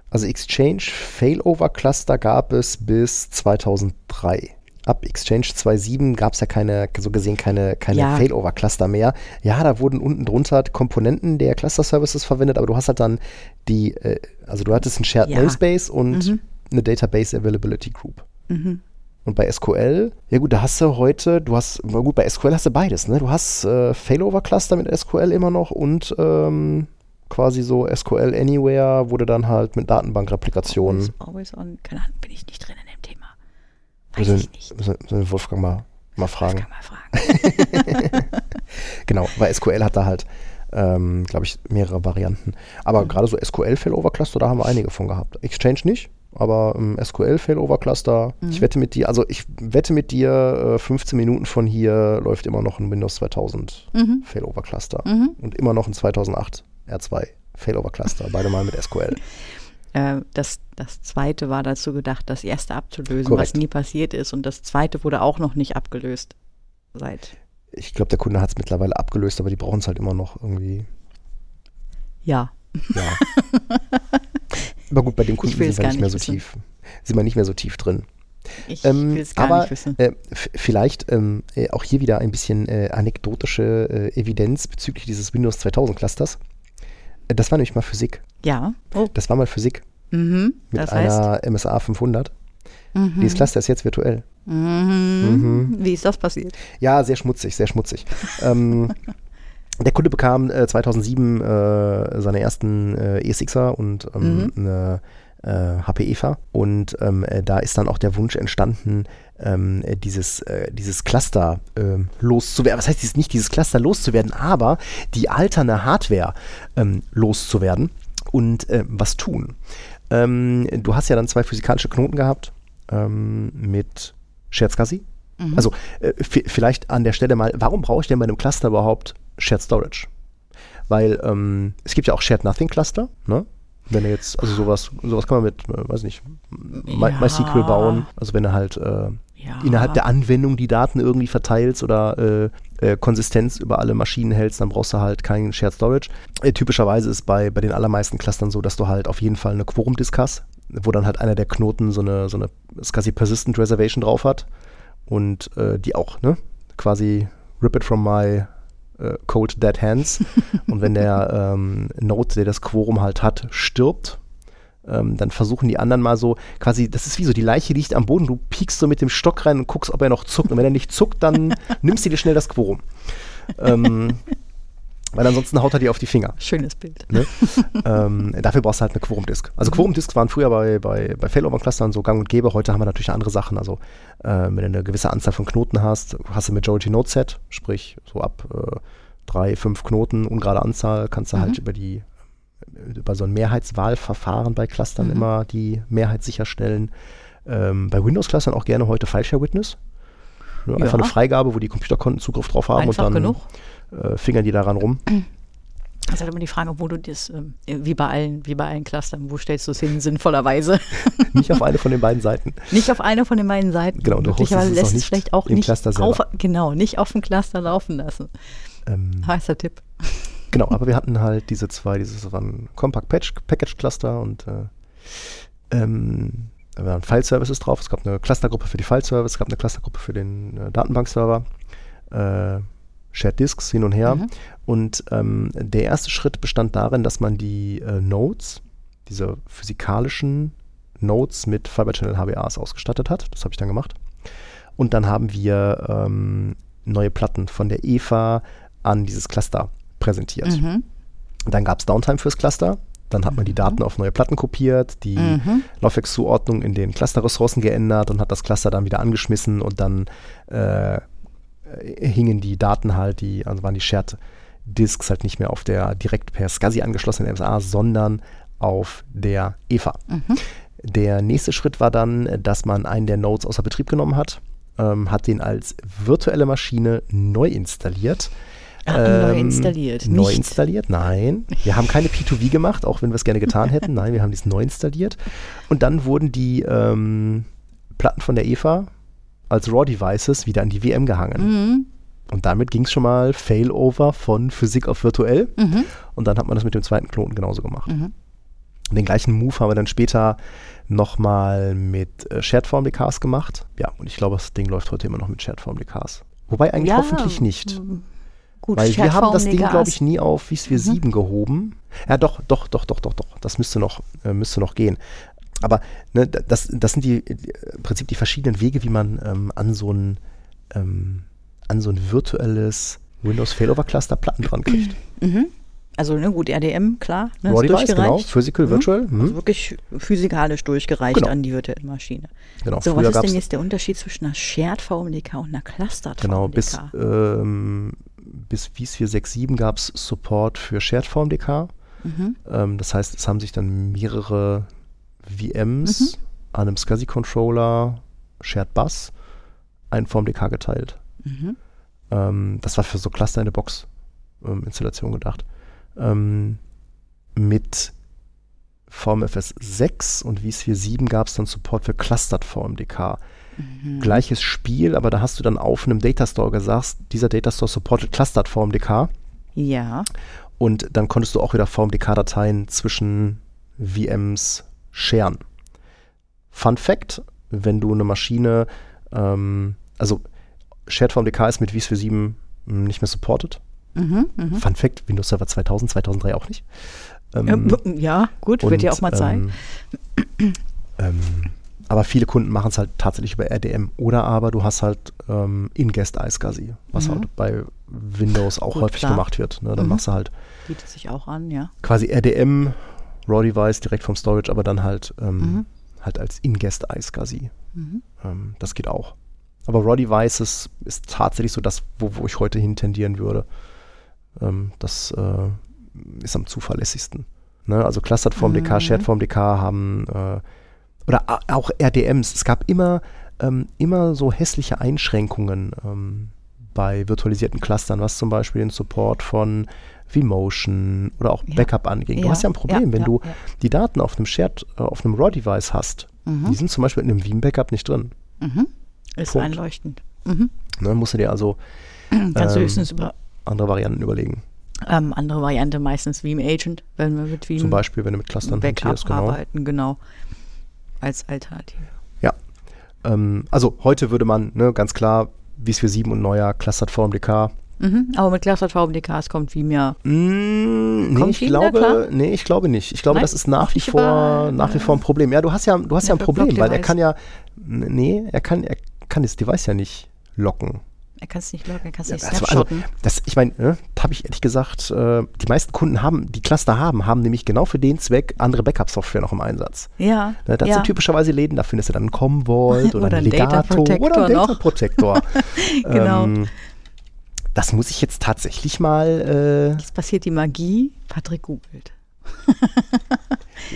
Speaker 3: also Exchange Failover Cluster gab es bis 2003. Ab Exchange 2.7 gab es ja keine, so gesehen keine, keine
Speaker 4: Ja.
Speaker 3: Failover Cluster mehr. Ja, da wurden unten drunter Komponenten der Cluster Services verwendet, aber du hast halt dann die, äh, also du hattest einen Shared
Speaker 4: Ja.
Speaker 3: Namespace und
Speaker 4: Mhm.
Speaker 3: eine Database Availability Group.
Speaker 4: Mhm.
Speaker 3: Und bei SQL, ja gut, da hast du heute, du hast, gut, bei SQL hast du beides, ne? Du hast äh, Failover-Cluster mit SQL immer noch und ähm, quasi so SQL Anywhere, du dann halt mit Datenbankreplikationen.
Speaker 4: Always, always on, keine Ahnung, bin ich nicht drin in dem Thema. Weiß
Speaker 3: Müssen,
Speaker 4: ich nicht.
Speaker 3: müssen, müssen Wolfgang mal, mal fragen.
Speaker 4: Kann mal fragen.
Speaker 3: Genau, weil SQL hat da halt, ähm, glaube ich, mehrere Varianten. Aber
Speaker 4: Mhm.
Speaker 3: gerade so SQL-Failover-Cluster, da haben wir einige von gehabt. Exchange nicht, aber ähm, SQL-Failover-Cluster,
Speaker 4: Mhm.
Speaker 3: ich wette mit dir, also ich wette mit dir, äh, 15 Minuten von hier läuft immer noch ein Windows 2000
Speaker 4: Mhm.
Speaker 3: Failover-Cluster.
Speaker 4: Mhm.
Speaker 3: Und immer noch ein 2008 R2 Failover-Cluster, beide mal mit SQL.
Speaker 4: Äh, das, das zweite war dazu gedacht, das erste abzulösen,
Speaker 3: Korrekt.
Speaker 4: was nie passiert ist. Und das zweite wurde auch noch nicht abgelöst. Seit,
Speaker 3: Ich glaube, der Kunde hat es mittlerweile abgelöst, aber die brauchen es halt immer noch irgendwie.
Speaker 4: ja.
Speaker 3: Ja. aber gut, bei dem Kunden sind wir nicht mehr so
Speaker 4: wissen.
Speaker 3: tief. Sind wir nicht mehr so tief drin.
Speaker 4: Ich
Speaker 3: Ähm,
Speaker 4: will es gar
Speaker 3: aber
Speaker 4: nicht wissen.
Speaker 3: Äh, vielleicht ähm, äh, auch hier wieder ein bisschen äh, anekdotische äh, Evidenz bezüglich dieses Windows 2000 Clusters. Das war nämlich mal Physik.
Speaker 4: ja. Oh.
Speaker 3: Das war mal Physik
Speaker 4: Mhm.
Speaker 3: mit
Speaker 4: Das heißt.
Speaker 3: einer MSA 500.
Speaker 4: Mhm.
Speaker 3: Dieses Cluster ist jetzt virtuell.
Speaker 4: Mhm. Wie ist das passiert?
Speaker 3: Ja, sehr schmutzig, sehr schmutzig. ähm, der Kunde bekam äh, 2007 äh, seine ersten äh, ESXer und ähm, eine äh, HP EVA und ähm, äh, da ist dann auch der Wunsch entstanden, ähm, äh, dieses, äh, dieses Cluster ähm, loszuwerden. Was heißt dieses, nicht dieses Cluster loszuwerden, aber die alterne Hardware ähm, loszuwerden. und äh, was tun. Ähm, du hast ja dann zwei physikalische Knoten gehabt ähm, mit Shared SCSI.
Speaker 4: Mhm.
Speaker 3: Also äh, vielleicht an der Stelle mal, warum brauche ich denn bei einem Cluster überhaupt Shared Storage? Weil ähm, es gibt ja auch Shared Nothing Cluster, ne? Wenn du jetzt, also sowas, sowas kann man mit, äh, weiß nicht, My,
Speaker 4: Ja.
Speaker 3: MySQL bauen. Also wenn du halt äh,
Speaker 4: Ja.
Speaker 3: innerhalb der Anwendung die Daten irgendwie verteilst oder äh, äh, Konsistenz über alle Maschinen hältst, dann brauchst du halt keinen Shared Storage. Äh, typischerweise ist bei, bei den allermeisten Clustern so, dass du halt auf jeden Fall eine Quorum-Disk hast, wo dann halt einer der Knoten so eine, so eine SCSI Persistent Reservation drauf hat und äh, die auch, ne, quasi rip it from my äh, cold dead hands. und wenn der ähm, Node, der das Quorum halt hat, stirbt, ähm, dann versuchen die anderen mal so, quasi, das ist wie so, die Leiche liegt am Boden, du piekst so mit dem Stock rein und guckst, ob er noch zuckt. Und wenn er nicht zuckt, dann nimmst du dir schnell das Quorum. Ähm, weil ansonsten haut er dir auf die Finger.
Speaker 4: Schönes Bild.
Speaker 3: Ne? ähm, dafür brauchst du halt eine Quorum-Disk. Also Quorum-Disks waren früher bei, bei, bei Failover-Clustern so gang und gäbe. Heute haben wir natürlich andere Sachen. Also äh, wenn du eine gewisse Anzahl von Knoten hast, hast du Majority Node Set, sprich so ab äh, drei, fünf Knoten, ungerade Anzahl, kannst du halt über die über so ein Mehrheitswahlverfahren bei Clustern immer die Mehrheit sicherstellen. Ähm, bei Windows-Clustern auch gerne heute File-Share-Witness. Ne, Einfach
Speaker 4: Ja.
Speaker 3: eine Freigabe, wo die Computerkonten Zugriff drauf haben
Speaker 4: Einfach
Speaker 3: und dann
Speaker 4: genug.
Speaker 3: Äh, fingern die daran rum.
Speaker 4: Das ist halt immer die Frage, wo du das, ähm, wie bei allen, wie bei allen Clustern, wo stellst du es hin, sinnvollerweise?
Speaker 3: Nicht auf eine von den beiden Seiten.
Speaker 4: nicht auf eine von den beiden Seiten.
Speaker 3: Genau, du
Speaker 4: Möglicherweise
Speaker 3: es
Speaker 4: lässt
Speaker 3: auch
Speaker 4: es
Speaker 3: nicht
Speaker 4: vielleicht auch
Speaker 3: im
Speaker 4: nicht auf, genau, nicht auf dem Cluster laufen lassen.
Speaker 3: Ähm,
Speaker 4: Heißer Tipp.
Speaker 3: Genau, aber wir hatten halt diese zwei, dieses waren Compact Patch, Package Cluster und äh, ähm, da waren File Services drauf. Es gab eine Clustergruppe für die File Service, es gab eine Clustergruppe für den äh, Datenbankserver, äh, Shared Disks hin und her.
Speaker 4: Mhm.
Speaker 3: Und ähm, der erste Schritt bestand darin, dass man die äh, Nodes, diese physikalischen Nodes mit Fiber Channel HBAs ausgestattet hat. Das habe ich dann gemacht. Und dann haben wir ähm, neue Platten von der EVA an dieses Cluster präsentiert.
Speaker 4: Mhm.
Speaker 3: Dann gab es Downtime fürs Cluster. Dann hat man die Daten auf neue Platten kopiert, die
Speaker 4: Mhm.
Speaker 3: Laufwerkszuordnung in den Cluster-Ressourcen geändert und hat das Cluster dann wieder angeschmissen und dann äh, hingen die Daten halt, die, also waren die Shared Disks halt nicht mehr auf der direkt per SCSI angeschlossenen MSA, sondern auf der EVA. Der nächste Schritt war dann, dass man einen der Nodes außer Betrieb genommen hat, ähm, hat den als virtuelle Maschine neu installiert.
Speaker 4: Ah, neu
Speaker 3: Ähm,
Speaker 4: installiert,
Speaker 3: Neu
Speaker 4: nicht-
Speaker 3: installiert, nein. Wir haben keine P2V gemacht, auch wenn wir es gerne getan hätten. Nein, wir haben dies neu installiert. Und dann wurden die ähm, Platten von der EVA als RAW-Devices wieder an die VM gehangen.
Speaker 4: Mhm.
Speaker 3: Und damit ging es schon mal Failover von Physik auf virtuell.
Speaker 4: Mhm.
Speaker 3: Und dann hat man das mit dem zweiten Knoten genauso gemacht.
Speaker 4: Mhm.
Speaker 3: Den gleichen Move haben wir dann später nochmal mit äh, Shared Form DKs gemacht. Ja, und ich glaube, das Ding läuft heute immer noch mit Shared Form DKs. Wobei eigentlich
Speaker 4: Ja,
Speaker 3: hoffentlich nicht.
Speaker 4: Gut,
Speaker 3: Weil wir haben das Ding, glaube ich, nie auf VSphere 7 gehoben. Ja, doch, doch, doch, doch, doch, doch. Das müsste noch, äh, müsste noch gehen. Aber ne, da- das, das sind die, die im Prinzip die verschiedenen Wege, wie man ähm, an so ein ähm, an so ein virtuelles Windows Failover Cluster Platten dran kriegt.
Speaker 4: Also, ne, gut, RDM, klar. Ne,
Speaker 3: Raw Device, genau. Physical, Virtual.
Speaker 4: Also
Speaker 3: Mhm.
Speaker 4: wirklich physikalisch durchgereicht
Speaker 3: Genau.
Speaker 4: an die virtuelle Maschine.
Speaker 3: Genau,
Speaker 4: So,
Speaker 3: früher
Speaker 4: was ist denn jetzt der Unterschied zwischen einer Shared VMDK und einer Clustered
Speaker 3: Genau,
Speaker 4: VMDK?
Speaker 3: bis, ähm, bis vSphere 6.7 gab es Support für Shared VMDK.
Speaker 4: Mhm.
Speaker 3: Ähm, das heißt, es haben sich dann mehrere VMs
Speaker 4: Mhm.
Speaker 3: an einem SCSI-Controller, Shared Bus, ein VMDK geteilt.
Speaker 4: Mhm.
Speaker 3: Ähm, das war für so Cluster in der Box ähm, Installation gedacht. Ähm, mit VMFS 6 und vSphere 7 gab es dann Support für Clustered VMDK.
Speaker 4: Mhm.
Speaker 3: Gleiches Spiel, aber da hast du dann auf einem Datastore gesagt, dieser Datastore supportet Clustered VMDK
Speaker 4: Ja.
Speaker 3: und dann konntest du auch wieder VMDK-Dateien zwischen VMs sharen. Fun Fact, wenn du eine Maschine, ähm, also Shared VMDK ist mit vSphere 7 nicht mehr supported.
Speaker 4: Mhm. Mhm.
Speaker 3: Fun Fact, Windows Server 2000, 2003 auch nicht. Ähm,
Speaker 4: ja, gut, wird ja auch mal Zeit.
Speaker 3: Ähm, ähm, aber viele Kunden machen es halt tatsächlich über RDM oder aber du hast halt ähm, In-Guest iSCSI, was
Speaker 4: Mhm.
Speaker 3: halt bei Windows auch
Speaker 4: Gut,
Speaker 3: häufig
Speaker 4: klar.
Speaker 3: gemacht wird. Ne? Dann
Speaker 4: Mhm.
Speaker 3: machst du halt
Speaker 4: Bietet sich auch an, ja.
Speaker 3: quasi RDM, Raw Device direkt vom Storage, aber dann halt, ähm,
Speaker 4: Mhm.
Speaker 3: halt als In-Guest iSCSI.
Speaker 4: Mhm.
Speaker 3: Ähm, das geht auch. Aber Raw Devices ist tatsächlich so das, wo, wo ich heute hin tendieren würde. Ähm, das äh, ist am zuverlässigsten. Ne? Also Clustered VMDK,
Speaker 4: Mhm.
Speaker 3: Shared VMDK haben äh, oder auch RDMs. Es gab immer, ähm, immer so hässliche Einschränkungen ähm, bei virtualisierten Clustern, was zum Beispiel den Support von vMotion oder auch
Speaker 4: Ja.
Speaker 3: Backup anging. Du
Speaker 4: Ja,
Speaker 3: hast ja ein Problem, wenn du die Daten auf einem Shared, äh, auf einem RAW-Device hast.
Speaker 4: Mhm.
Speaker 3: Die sind zum Beispiel in einem Veeam-Backup nicht drin.
Speaker 4: Mhm. Ist
Speaker 3: Punkt.
Speaker 4: einleuchtend. Mhm.
Speaker 3: Ne? Musst du dir also Ähm, andere Varianten überlegen.
Speaker 4: ähm, andere Variante, meistens Veeam Agent, wenn wir mit Veeam
Speaker 3: Zum Beispiel, wenn du mit Clustern
Speaker 4: Backup
Speaker 3: genau.
Speaker 4: arbeiten, genau. Als Alternative.
Speaker 3: Ja. Ähm, also heute würde man ne, ganz klar, wie es für 7 und neuer Clustered VMDK.
Speaker 4: Mhm. Aber mit Clustered VMDKs kommt ja.
Speaker 3: Mm, nee, ich glaube, nee, ich glaube nicht. Ich glaube,
Speaker 4: Nein?
Speaker 3: das ist nach wie vor, nach wie
Speaker 4: äh,
Speaker 3: vor ein Problem. Ja, du hast ja, du hast ja ein
Speaker 4: Ja,
Speaker 3: Problem, weil er kann ja, nee, er kann, er kann das Device ja nicht locken.
Speaker 4: Er kann es nicht loggen, er kann es nicht
Speaker 3: Also, also,
Speaker 4: snapshotten.
Speaker 3: das, ich meine, ne, habe ich ehrlich gesagt, äh, die meisten Kunden haben, die Cluster haben, haben nämlich genau für den Zweck andere Backup-Software noch im Einsatz.
Speaker 4: ja.
Speaker 3: Ne, das
Speaker 4: ja.
Speaker 3: sind typischerweise Läden, da findest du dann einen Commvault oder,
Speaker 4: Oder
Speaker 3: einen
Speaker 4: einen Data
Speaker 3: Legato oder einen Data. Protector.
Speaker 4: Genau.
Speaker 3: Ähm, das muss ich jetzt tatsächlich mal,
Speaker 4: Jetzt passiert die Magie. Patrick googelt.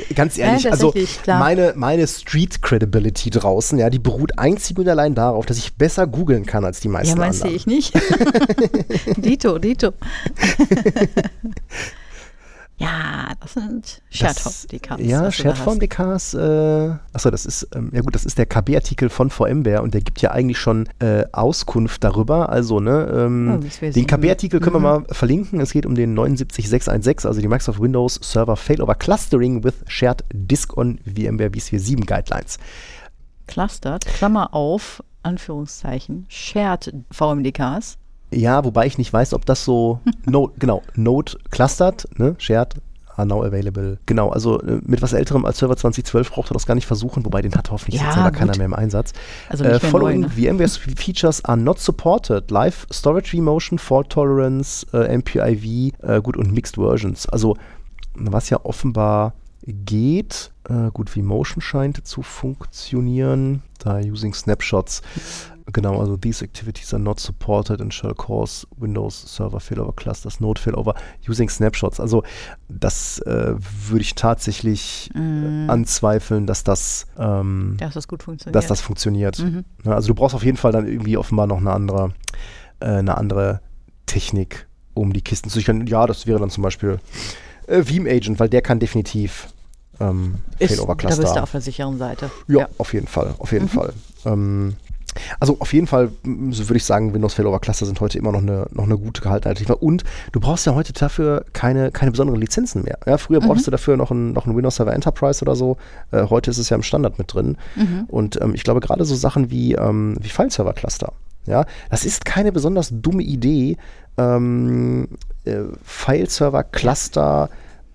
Speaker 3: äh, ganz ehrlich,
Speaker 4: Ja,
Speaker 3: also meine, meine Street Credibility draußen, ja, die beruht einzig und allein darauf, dass ich besser googeln kann als die meisten
Speaker 4: Ja, meinst du
Speaker 3: anderen.
Speaker 4: ich nicht? Dito, Dito. Ja, das sind Shared
Speaker 3: Das-
Speaker 4: VMDKs.
Speaker 3: Ja,
Speaker 4: was du
Speaker 3: Shared
Speaker 4: da hast.
Speaker 3: VMDKs, äh, achso, das ist, ähm, ja gut, das ist der KB-Artikel von VMware und der gibt ja eigentlich schon äh, Auskunft darüber. Also, ne, ähm,
Speaker 4: Oh,
Speaker 3: den. KB-Artikel können
Speaker 4: Mhm.
Speaker 3: wir mal verlinken. Es geht um den 79616, also die Microsoft Windows Server Failover Clustering with Shared Disk on VMware vSphere 7 Guidelines.
Speaker 4: Clustered, Klammer auf, Anführungszeichen, Shared VMDKs.
Speaker 3: Ja, wobei ich nicht weiß, ob das so, Node, genau, Node clustered, ne, shared, are now available. Genau, also äh, mit was älterem als Server 2012 braucht er das gar nicht versuchen, wobei den hat hoffentlich
Speaker 4: Ja,
Speaker 3: jetzt selber keiner
Speaker 4: gut.
Speaker 3: mehr im Einsatz.
Speaker 4: Also
Speaker 3: äh, following
Speaker 4: neu, ne?
Speaker 3: VMware's features are not supported. Live Storage Vmotion, Fault Tolerance, äh, MPIV, äh, gut und Mixed Versions. Also was ja offenbar geht, äh, gut, Vmotion scheint zu funktionieren, da using Snapshots. Genau, also these activities are not supported and shall cause Windows Server Failover Clusters Node Failover using Snapshots. Also das äh, würde ich tatsächlich äh, anzweifeln, dass das, ähm,
Speaker 4: Dass das gut funktioniert.
Speaker 3: dass das funktioniert.
Speaker 4: Mhm.
Speaker 3: Also du brauchst auf jeden Fall dann irgendwie offenbar noch eine andere, äh, eine andere Technik, um die Kisten zu sichern. Ja, das wäre dann zum Beispiel äh, Veeam Agent, weil der kann definitiv ähm, Failover
Speaker 4: da bist
Speaker 3: Cluster.
Speaker 4: du auf der sicheren Seite.
Speaker 3: Ja, auf jeden Fall, auf jeden
Speaker 4: Mhm.
Speaker 3: Fall. Ähm, also auf jeden Fall, m, so würde ich sagen, Windows Failover Cluster sind heute immer noch eine, noch eine gute gehaltene Alternative. Und du brauchst ja heute dafür keine, keine besonderen Lizenzen mehr. Ja, früher brauchtest du dafür noch einen, noch einen Windows Server Enterprise oder so. Äh, heute ist es ja im Standard mit drin. Und ähm, ich glaube, gerade so Sachen wie, ähm, wie File-Server Cluster. Ja, das ist keine besonders dumme Idee, ähm, äh, File-Server Cluster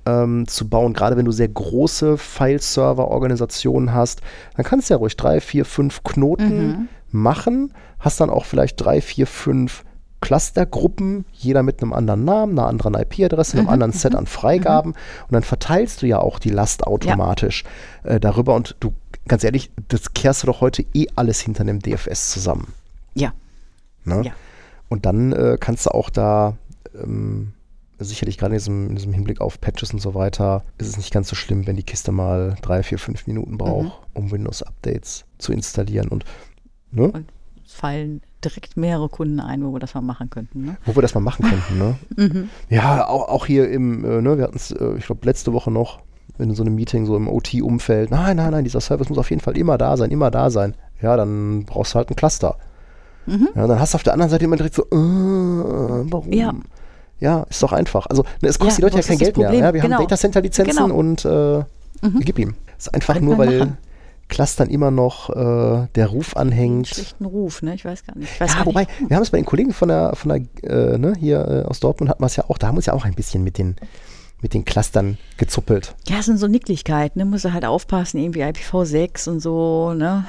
Speaker 3: ähm, zu bauen, gerade wenn du sehr große File-Server-Organisationen hast, dann kannst du ja ruhig drei, vier, fünf Knoten machen, hast dann auch vielleicht drei, vier, fünf Clustergruppen, jeder mit einem anderen Namen, einer anderen IP-Adresse, einem anderen Set an Freigaben und dann verteilst du ja auch die Last automatisch äh, darüber und du, ganz ehrlich, das kehrst du doch heute eh alles hinter einem DFS zusammen.
Speaker 4: Ja.
Speaker 3: Ne?
Speaker 4: Ja.
Speaker 3: Und dann äh, kannst du auch da ähm, sicherlich gerade in diesem, in diesem Hinblick auf Patches und so weiter, ist es nicht ganz so schlimm, wenn die Kiste mal drei, vier, fünf Minuten braucht, um Windows-Updates zu installieren. Und ne?
Speaker 4: Und es fallen direkt mehrere Kunden ein, wo wir das mal machen könnten. Ne?
Speaker 3: wo wir das mal machen könnten. Ne? Ja, auch, auch hier im, äh, ne, wir hatten es, äh, ich glaube, letzte Woche noch in so einem Meeting, so im OT-Umfeld. Nein, nein, nein, dieser Service muss auf jeden Fall immer da sein, immer da sein. Ja, dann brauchst du halt ein Cluster. Ja, dann hast du auf der anderen Seite immer direkt so, äh, warum?
Speaker 4: Ja.
Speaker 3: Ja, ist doch einfach. Also, ne, es kostet
Speaker 4: Ja,
Speaker 3: die Leute ja kein Geld mehr.
Speaker 4: Problem?
Speaker 3: Ja, wir
Speaker 4: Genau.
Speaker 3: haben Datacenter-Lizenzen
Speaker 4: Genau.
Speaker 3: und äh, gib ihm. Ist einfach
Speaker 4: Könnte
Speaker 3: nur, weil
Speaker 4: machen.
Speaker 3: Clustern immer noch äh, der Ruf anhängt.
Speaker 4: schlechten Ruf, ne? Ich weiß gar nicht. Ich weiß
Speaker 3: Ja,
Speaker 4: gar
Speaker 3: wobei,
Speaker 4: nicht.
Speaker 3: wir haben es bei den Kollegen von der, von der äh, ne, hier äh, aus Dortmund hatten wir es ja auch, da haben wir uns ja auch ein bisschen mit den, mit den Clustern gezuppelt.
Speaker 4: Ja, es sind so Nicklichkeiten, ne? Muss er halt aufpassen, irgendwie IPv6 und so, ne?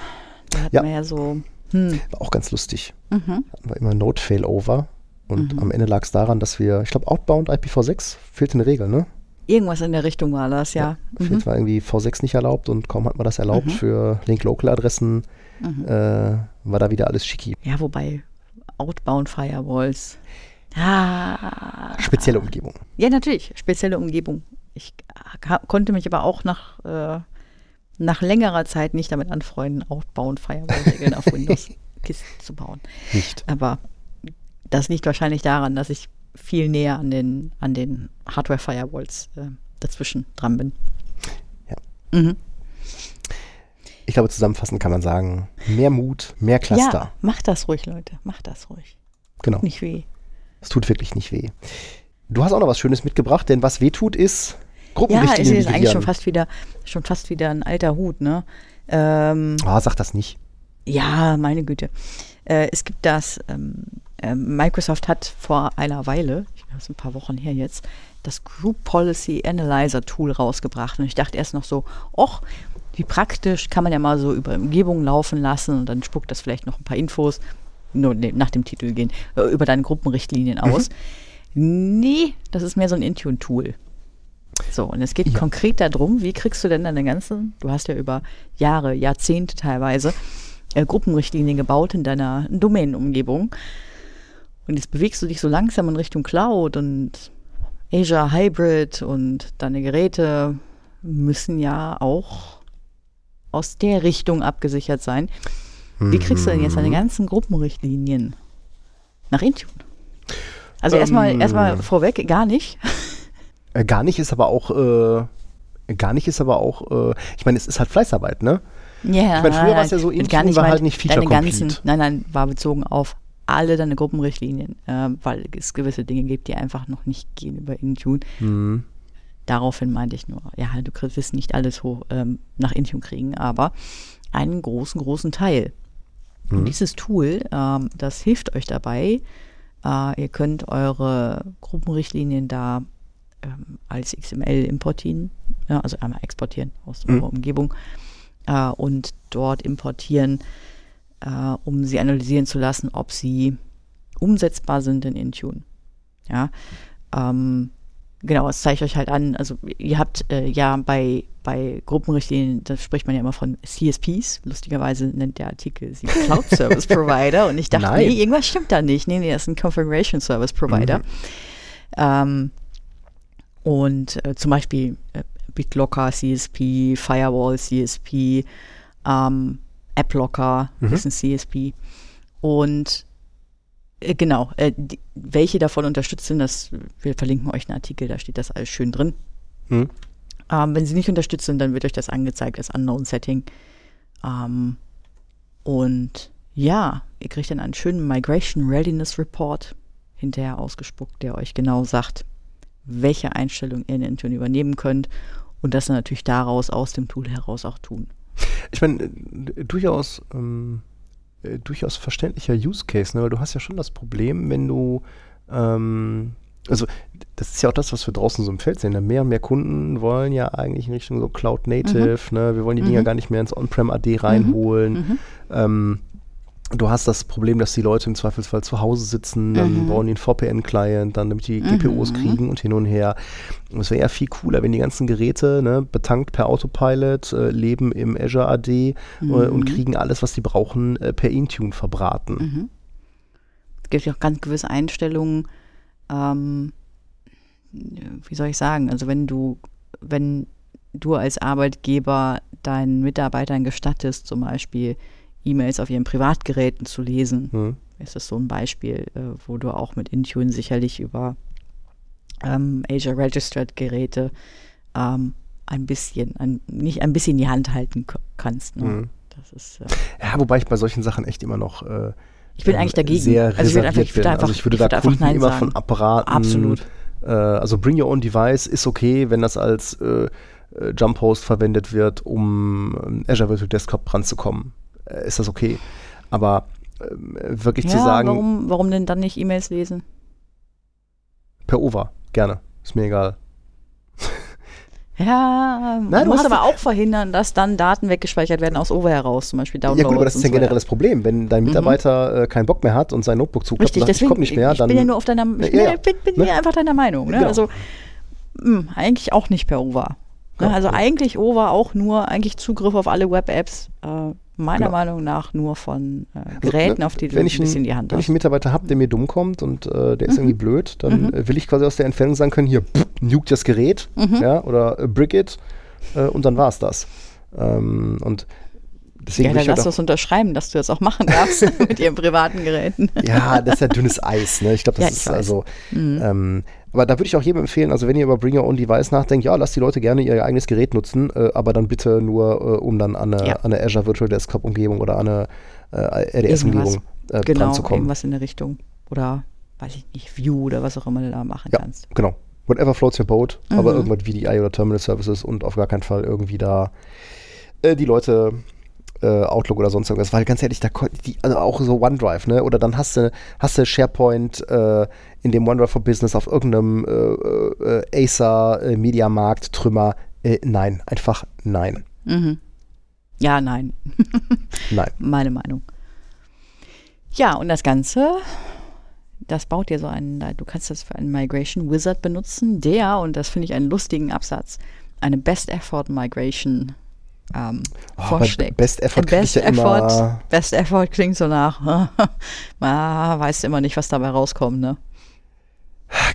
Speaker 4: Da hat
Speaker 3: Ja.
Speaker 4: man ja so, hm,
Speaker 3: War auch ganz lustig.
Speaker 4: mhm.
Speaker 3: Hatten wir immer Node Failover. Und am Ende lag es daran, dass wir, ich glaube, Outbound IPv6 fehlt eine Regel, ne?
Speaker 4: Irgendwas in der Richtung war das, ja. Mhm.
Speaker 3: Fehlt war irgendwie V6 nicht erlaubt und kaum hat man das erlaubt für Link-Local-Adressen,
Speaker 4: Mhm.
Speaker 3: äh, war da wieder alles schicki.
Speaker 4: Ja, wobei Outbound Firewalls. Ah,
Speaker 3: Spezielle Umgebung.
Speaker 4: ja, natürlich, spezielle Umgebung. Ich konnte mich aber auch nach, äh, nach längerer Zeit nicht damit anfreunden, Outbound Firewall-Regeln auf Windows-Kisten zu bauen.
Speaker 3: Nicht.
Speaker 4: Aber das liegt wahrscheinlich daran, dass ich viel näher an den, an den Hardware-Firewalls äh, dazwischen dran bin.
Speaker 3: Ja.
Speaker 4: Mhm.
Speaker 3: Ich glaube, zusammenfassend kann man sagen, mehr Mut, mehr Cluster.
Speaker 4: Ja, macht das ruhig, Leute. Macht das ruhig.
Speaker 3: genau.
Speaker 4: Nicht weh.
Speaker 3: Es tut wirklich nicht weh. Du hast auch noch was Schönes mitgebracht, denn was weh tut, ist
Speaker 4: Ja, es
Speaker 3: Gruppenrichtlinien
Speaker 4: ist eigentlich schon fast wieder, schon fast wieder ein alter Hut, ne? Ähm,
Speaker 3: Ah, sag das nicht.
Speaker 4: Ja, meine Güte. Äh, es gibt das, ähm, ähm, Microsoft hat vor einer Weile, ich glaube, es ist ein paar Wochen her jetzt, das Group Policy Analyzer Tool rausgebracht. Und ich dachte erst noch so, och, wie praktisch, kann man ja mal so über Umgebungen laufen lassen und dann spuckt das vielleicht noch ein paar Infos, nur nee, nach dem Titel gehen, äh, über deine Gruppenrichtlinien aus. Nee, das ist mehr so ein Intune-Tool. So, und es geht
Speaker 3: Ja.
Speaker 4: konkret darum, wie kriegst du denn deine ganzen, du hast ja über Jahre, Jahrzehnte teilweise, äh, Gruppenrichtlinien gebaut in deiner Domänenumgebung. Und jetzt bewegst du dich so langsam in Richtung Cloud und Azure Hybrid und deine Geräte müssen ja auch aus der Richtung abgesichert sein. Wie kriegst du denn jetzt
Speaker 3: Mhm.
Speaker 4: deine ganzen Gruppenrichtlinien nach Intune? Also
Speaker 3: Ähm.
Speaker 4: erstmal erstmal vorweg gar nicht.
Speaker 3: Äh, gar nicht ist aber auch, äh, gar nicht ist aber auch, äh, ich meine, es ist halt Fleißarbeit, ne?
Speaker 4: Ja,
Speaker 3: Ich meine, früher war es ja
Speaker 4: nein,
Speaker 3: so, Intune
Speaker 4: gar nicht
Speaker 3: war halt nicht
Speaker 4: deine
Speaker 3: feature-complete.
Speaker 4: ganzen, Nein, nein, war bezogen auf alle deine Gruppenrichtlinien, äh, weil es gewisse Dinge gibt, die einfach noch nicht gehen über Intune.
Speaker 3: Mhm.
Speaker 4: Daraufhin meinte ich nur, ja, du kriegst- wirst nicht alles hoch, ähm, nach Intune kriegen, aber einen großen, großen Teil. Und dieses Tool, ähm, das hilft euch dabei. Äh, ihr könnt eure Gruppenrichtlinien da ähm, als XML importieren, ja, also einmal exportieren aus
Speaker 3: Mhm.
Speaker 4: eurer Umgebung äh, und dort importieren, äh, um sie analysieren zu lassen, ob sie umsetzbar sind in Intune. Ja, ähm, genau, das zeige ich euch halt an. Also ihr habt äh, ja bei, bei Gruppenrichtlinien, da spricht man ja immer von CSPs. Lustigerweise nennt der Artikel sie Cloud Service Provider und ich dachte,
Speaker 3: Nein.
Speaker 4: nee, irgendwas stimmt da nicht. Nee, nee, das ist ein Configuration Service Provider. Ähm, und äh, zum Beispiel äh, BitLocker CSP, Firewall CSP, ähm, AppLocker ist ein CSP. Und äh, genau, äh, die, welche davon unterstützen, das, wir verlinken euch einen Artikel, da steht das alles schön drin.
Speaker 3: Mhm.
Speaker 4: Ähm, wenn sie nicht unterstützen, dann wird euch das angezeigt als Unknown Setting. Ähm, und ja, ihr kriegt dann einen schönen Migration Readiness Report hinterher ausgespuckt, der euch genau sagt, welche Einstellungen ihr in Intune übernehmen könnt und das natürlich daraus aus dem Tool heraus auch tun.
Speaker 3: Ich meine, äh, durchaus, ähm, äh, durchaus verständlicher Use Case, ne? weil du hast ja schon das Problem, wenn du, ähm, also das ist ja auch das, was wir draußen so im Feld sehen. Ne? Mehr und mehr Kunden wollen ja eigentlich in Richtung so Cloud Native, ne? wir wollen die Dinger
Speaker 4: Mhm.
Speaker 3: gar nicht mehr ins On-Prem AD reinholen.
Speaker 4: Mhm.
Speaker 3: Ähm, du hast das Problem, dass die Leute im Zweifelsfall zu Hause sitzen, dann
Speaker 4: Mhm.
Speaker 3: bauen die einen VPN-Client, dann damit die GPOs
Speaker 4: Mhm.
Speaker 3: kriegen und hin und her. Und es wäre ja viel cooler, wenn die ganzen Geräte, ne, betankt per Autopilot, äh, leben im Azure AD äh, und kriegen alles, was sie brauchen, äh, per Intune verbraten.
Speaker 4: Mhm. Es gibt ja auch ganz gewisse Einstellungen, ähm, wie soll ich sagen, also wenn du, wenn du als Arbeitgeber deinen Mitarbeitern gestattest, zum Beispiel E-Mails auf ihren Privatgeräten zu lesen,
Speaker 3: Hm.
Speaker 4: ist das so ein Beispiel, äh, wo du auch mit Intune sicherlich über ähm, Azure Registered Geräte ähm, ein bisschen, ein, nicht ein bisschen die Hand halten kannst. Ne?
Speaker 3: Mhm.
Speaker 4: Das ist, äh,
Speaker 3: Ja, wobei ich bei solchen Sachen echt immer noch äh,
Speaker 4: Ich bin
Speaker 3: ähm,
Speaker 4: eigentlich dagegen.
Speaker 3: sehr
Speaker 4: Also ich würde einfach- ich würde
Speaker 3: bin.
Speaker 4: einfach-
Speaker 3: also ich würde
Speaker 4: ich
Speaker 3: da
Speaker 4: würde einfach
Speaker 3: Kunden
Speaker 4: Nein
Speaker 3: immer
Speaker 4: sagen.
Speaker 3: von abraten.
Speaker 4: Absolut.
Speaker 3: Äh, also Bring Your Own Device ist okay, wenn das als äh, äh, Jump Host verwendet wird, um ähm, Azure Virtual Desktop ranzukommen. Äh, ist das okay. Aber ähm, wirklich zu
Speaker 4: ja,
Speaker 3: sagen,
Speaker 4: warum, warum denn dann nicht E-Mails lesen?
Speaker 3: per Over, gerne. Ist mir egal.
Speaker 4: Ja,
Speaker 3: Nein,
Speaker 4: du musst aber auch verhindern, dass dann Daten weggespeichert werden aus Over heraus, zum Beispiel Downloads.
Speaker 3: Ja gut, aber das ist ja
Speaker 4: so
Speaker 3: generell
Speaker 4: weiter.
Speaker 3: das Problem. Wenn dein Mitarbeiter äh, keinen Bock mehr hat und sein Notebook zuklappt
Speaker 4: Richtig,
Speaker 3: und sagt, ich komme nicht mehr,
Speaker 4: ich
Speaker 3: dann
Speaker 4: bin ja nur auf deiner, ich
Speaker 3: Ja,
Speaker 4: bin,
Speaker 3: ja,
Speaker 4: bin, bin
Speaker 3: ne?
Speaker 4: einfach deiner Meinung. Ne?
Speaker 3: Genau.
Speaker 4: Also, mh, eigentlich auch nicht per Over. Ne? Also eigentlich O war auch nur eigentlich Zugriff auf alle Web-Apps, äh, meiner
Speaker 3: Genau.
Speaker 4: Meinung nach nur von äh,
Speaker 3: Also,
Speaker 4: Geräten,
Speaker 3: ne,
Speaker 4: auf die du ein
Speaker 3: ich,
Speaker 4: bisschen die Hand
Speaker 3: wenn ich
Speaker 4: hast.
Speaker 3: einen Mitarbeiter habe, der mir dumm kommt und äh, der ist
Speaker 4: Mhm.
Speaker 3: irgendwie blöd, dann äh, will ich quasi aus der Entfernung sagen können, hier, pff, nuke das Gerät,
Speaker 4: Mhm.
Speaker 3: ja, oder äh, brick it äh, und dann war es das. Ähm, und deswegen
Speaker 4: Ja, dann
Speaker 3: halt
Speaker 4: lass
Speaker 3: auch,
Speaker 4: uns unterschreiben, dass du das auch machen darfst mit ihren privaten Geräten.
Speaker 3: Ja, das ist ja dünnes Eis, ne? Ich glaube, das
Speaker 4: Ja,
Speaker 3: ist also.
Speaker 4: Mhm.
Speaker 3: Ähm, aber da würde ich auch jedem empfehlen, also wenn ihr über Bring Your Own Device nachdenkt, ja, lasst die Leute gerne ihr eigenes Gerät nutzen, äh, aber dann bitte nur, äh, um dann an eine,
Speaker 4: Ja.
Speaker 3: an eine Azure Virtual Desktop Umgebung oder an eine äh, RDS-Umgebung äh,
Speaker 4: genau,
Speaker 3: dran zu kommen.
Speaker 4: irgendwas in der Richtung. Oder, weiß ich nicht, View oder was auch immer du da machen
Speaker 3: Ja,
Speaker 4: kannst.
Speaker 3: genau. Whatever floats your boat, aber
Speaker 4: Mhm.
Speaker 3: irgendwas VDI oder Terminal Services und auf gar keinen Fall irgendwie da äh, die Leute äh, Outlook oder sonst irgendwas, weil ganz ehrlich, da die, also auch so OneDrive, ne? Oder dann hast du hast du SharePoint äh, in dem for Business auf irgendeinem äh, äh, Acer äh, Mediamarkt Trümmer. Äh, nein, einfach nein,
Speaker 4: Mhm. Ja, nein.
Speaker 3: nein.
Speaker 4: Meine Meinung. Ja, und das Ganze, das baut dir so einen, du kannst das für einen Migration Wizard benutzen, der, und das finde ich einen lustigen Absatz, eine Best Effort Migration ähm,
Speaker 3: Oh,
Speaker 4: vorschlägt.
Speaker 3: Best Effort
Speaker 4: Best
Speaker 3: ja
Speaker 4: Effort, Best Effort klingt so nach, ah, weißt immer nicht, was dabei rauskommt, ne?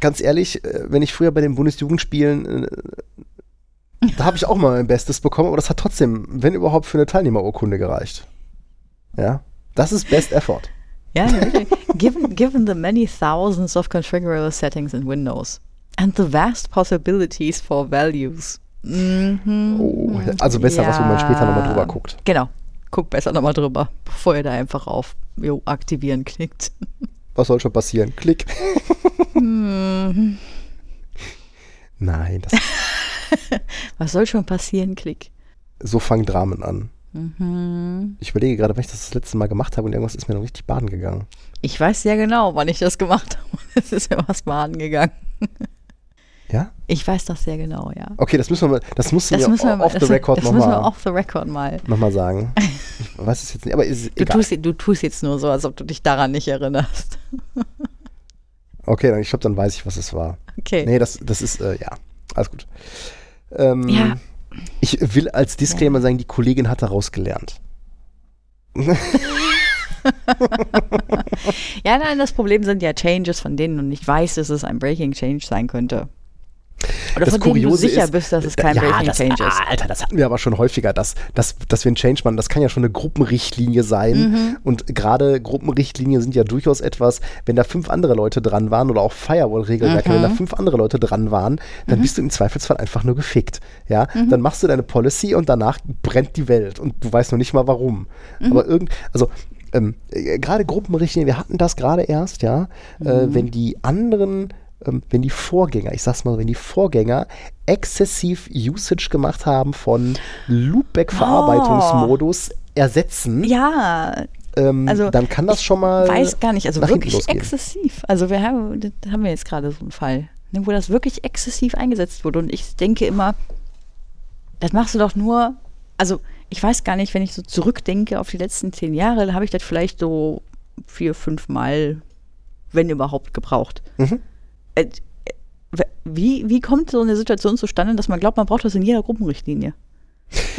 Speaker 3: Ganz ehrlich, äh, wenn ich früher bei den Bundesjugendspielen, äh, da habe ich auch mal mein Bestes bekommen, aber das hat trotzdem, wenn überhaupt, für eine Teilnehmerurkunde gereicht. Ja, das ist Best Effort.
Speaker 4: Ja, wirklich. given, given the many thousands of configurable settings in Windows and the vast possibilities for values. Mhm.
Speaker 3: Oh, also besser, was, wo man später nochmal drüber guckt.
Speaker 4: Genau. Guck besser nochmal drüber, bevor ihr da einfach auf jo, aktivieren klickt.
Speaker 3: Was soll schon passieren? Klick.
Speaker 4: Mhm.
Speaker 3: Nein, das,
Speaker 4: Was soll schon passieren? Klick.
Speaker 3: so fangen Dramen an.
Speaker 4: Mhm.
Speaker 3: Ich überlege gerade, wenn ich das das letzte Mal gemacht habe und irgendwas ist mir noch richtig baden gegangen.
Speaker 4: Ich weiß sehr genau, wann ich das gemacht habe. Es ist mir was baden gegangen.
Speaker 3: Ja?
Speaker 4: Ich weiß das sehr genau, ja.
Speaker 3: Okay, das müssen wir mal, das du
Speaker 4: Das müssen wir mal,
Speaker 3: off the record
Speaker 4: das müssen wir
Speaker 3: nochmal
Speaker 4: off the record mal.
Speaker 3: noch mal sagen. Ich weiß es jetzt nicht, aber ist
Speaker 4: Du
Speaker 3: egal.
Speaker 4: tust, du tust jetzt nur so, als ob du dich daran nicht erinnerst.
Speaker 3: Okay, dann, ich glaube, dann weiß ich, was es war.
Speaker 4: Okay.
Speaker 3: Nee, das, das ist, äh, ja, alles gut. Ähm,
Speaker 4: Ja.
Speaker 3: Ich will als Disclaimer sagen, die Kollegin hat daraus gelernt.
Speaker 4: Ja, nein, das Problem sind ja Changes, von denen du nicht weißt, dass es ein Breaking Change sein könnte. Oder
Speaker 3: das
Speaker 4: von denen du
Speaker 3: Kuriose
Speaker 4: sicher
Speaker 3: ist,
Speaker 4: bist, dass es kein
Speaker 3: ja,
Speaker 4: Breaking
Speaker 3: das,
Speaker 4: Change ist.
Speaker 3: ah, Alter, das hatten wir aber schon häufiger, dass, dass, dass wir einen Change machen. Das kann ja schon eine Gruppenrichtlinie sein.
Speaker 4: Mhm.
Speaker 3: Und gerade Gruppenrichtlinien sind ja durchaus etwas, wenn da fünf andere Leute dran waren oder auch Firewall-Regelwerke,
Speaker 4: Mhm.
Speaker 3: wenn da fünf andere Leute dran waren, dann bist du im Zweifelsfall einfach nur gefickt. Ja,
Speaker 4: Mhm.
Speaker 3: dann machst du deine Policy und danach brennt die Welt und du weißt noch nicht mal warum.
Speaker 4: Mhm.
Speaker 3: Aber irgend, also ähm, äh, gerade Gruppenrichtlinien, wir hatten das gerade erst, ja, äh,
Speaker 4: Mhm.
Speaker 3: wenn die anderen, wenn die Vorgänger, ich sag's mal, wenn die Vorgänger exzessiv Usage gemacht haben von Loopback-Verarbeitungsmodus ersetzen,
Speaker 4: Ja,
Speaker 3: ähm,
Speaker 4: also
Speaker 3: dann kann das schon mal
Speaker 4: weiß gar nicht, also wirklich exzessiv. Also wir haben, haben wir jetzt gerade so einen Fall, ne, wo das wirklich exzessiv eingesetzt wurde. Und ich denke immer, das machst du doch nur, also ich weiß gar nicht, wenn ich so zurückdenke auf die letzten zehn Jahre, habe ich das vielleicht so vier, fünf Mal, wenn überhaupt, gebraucht.
Speaker 3: Mhm.
Speaker 4: Äh, Wie, wie kommt so eine Situation zustande, dass man glaubt, man braucht das in jeder Gruppenrichtlinie?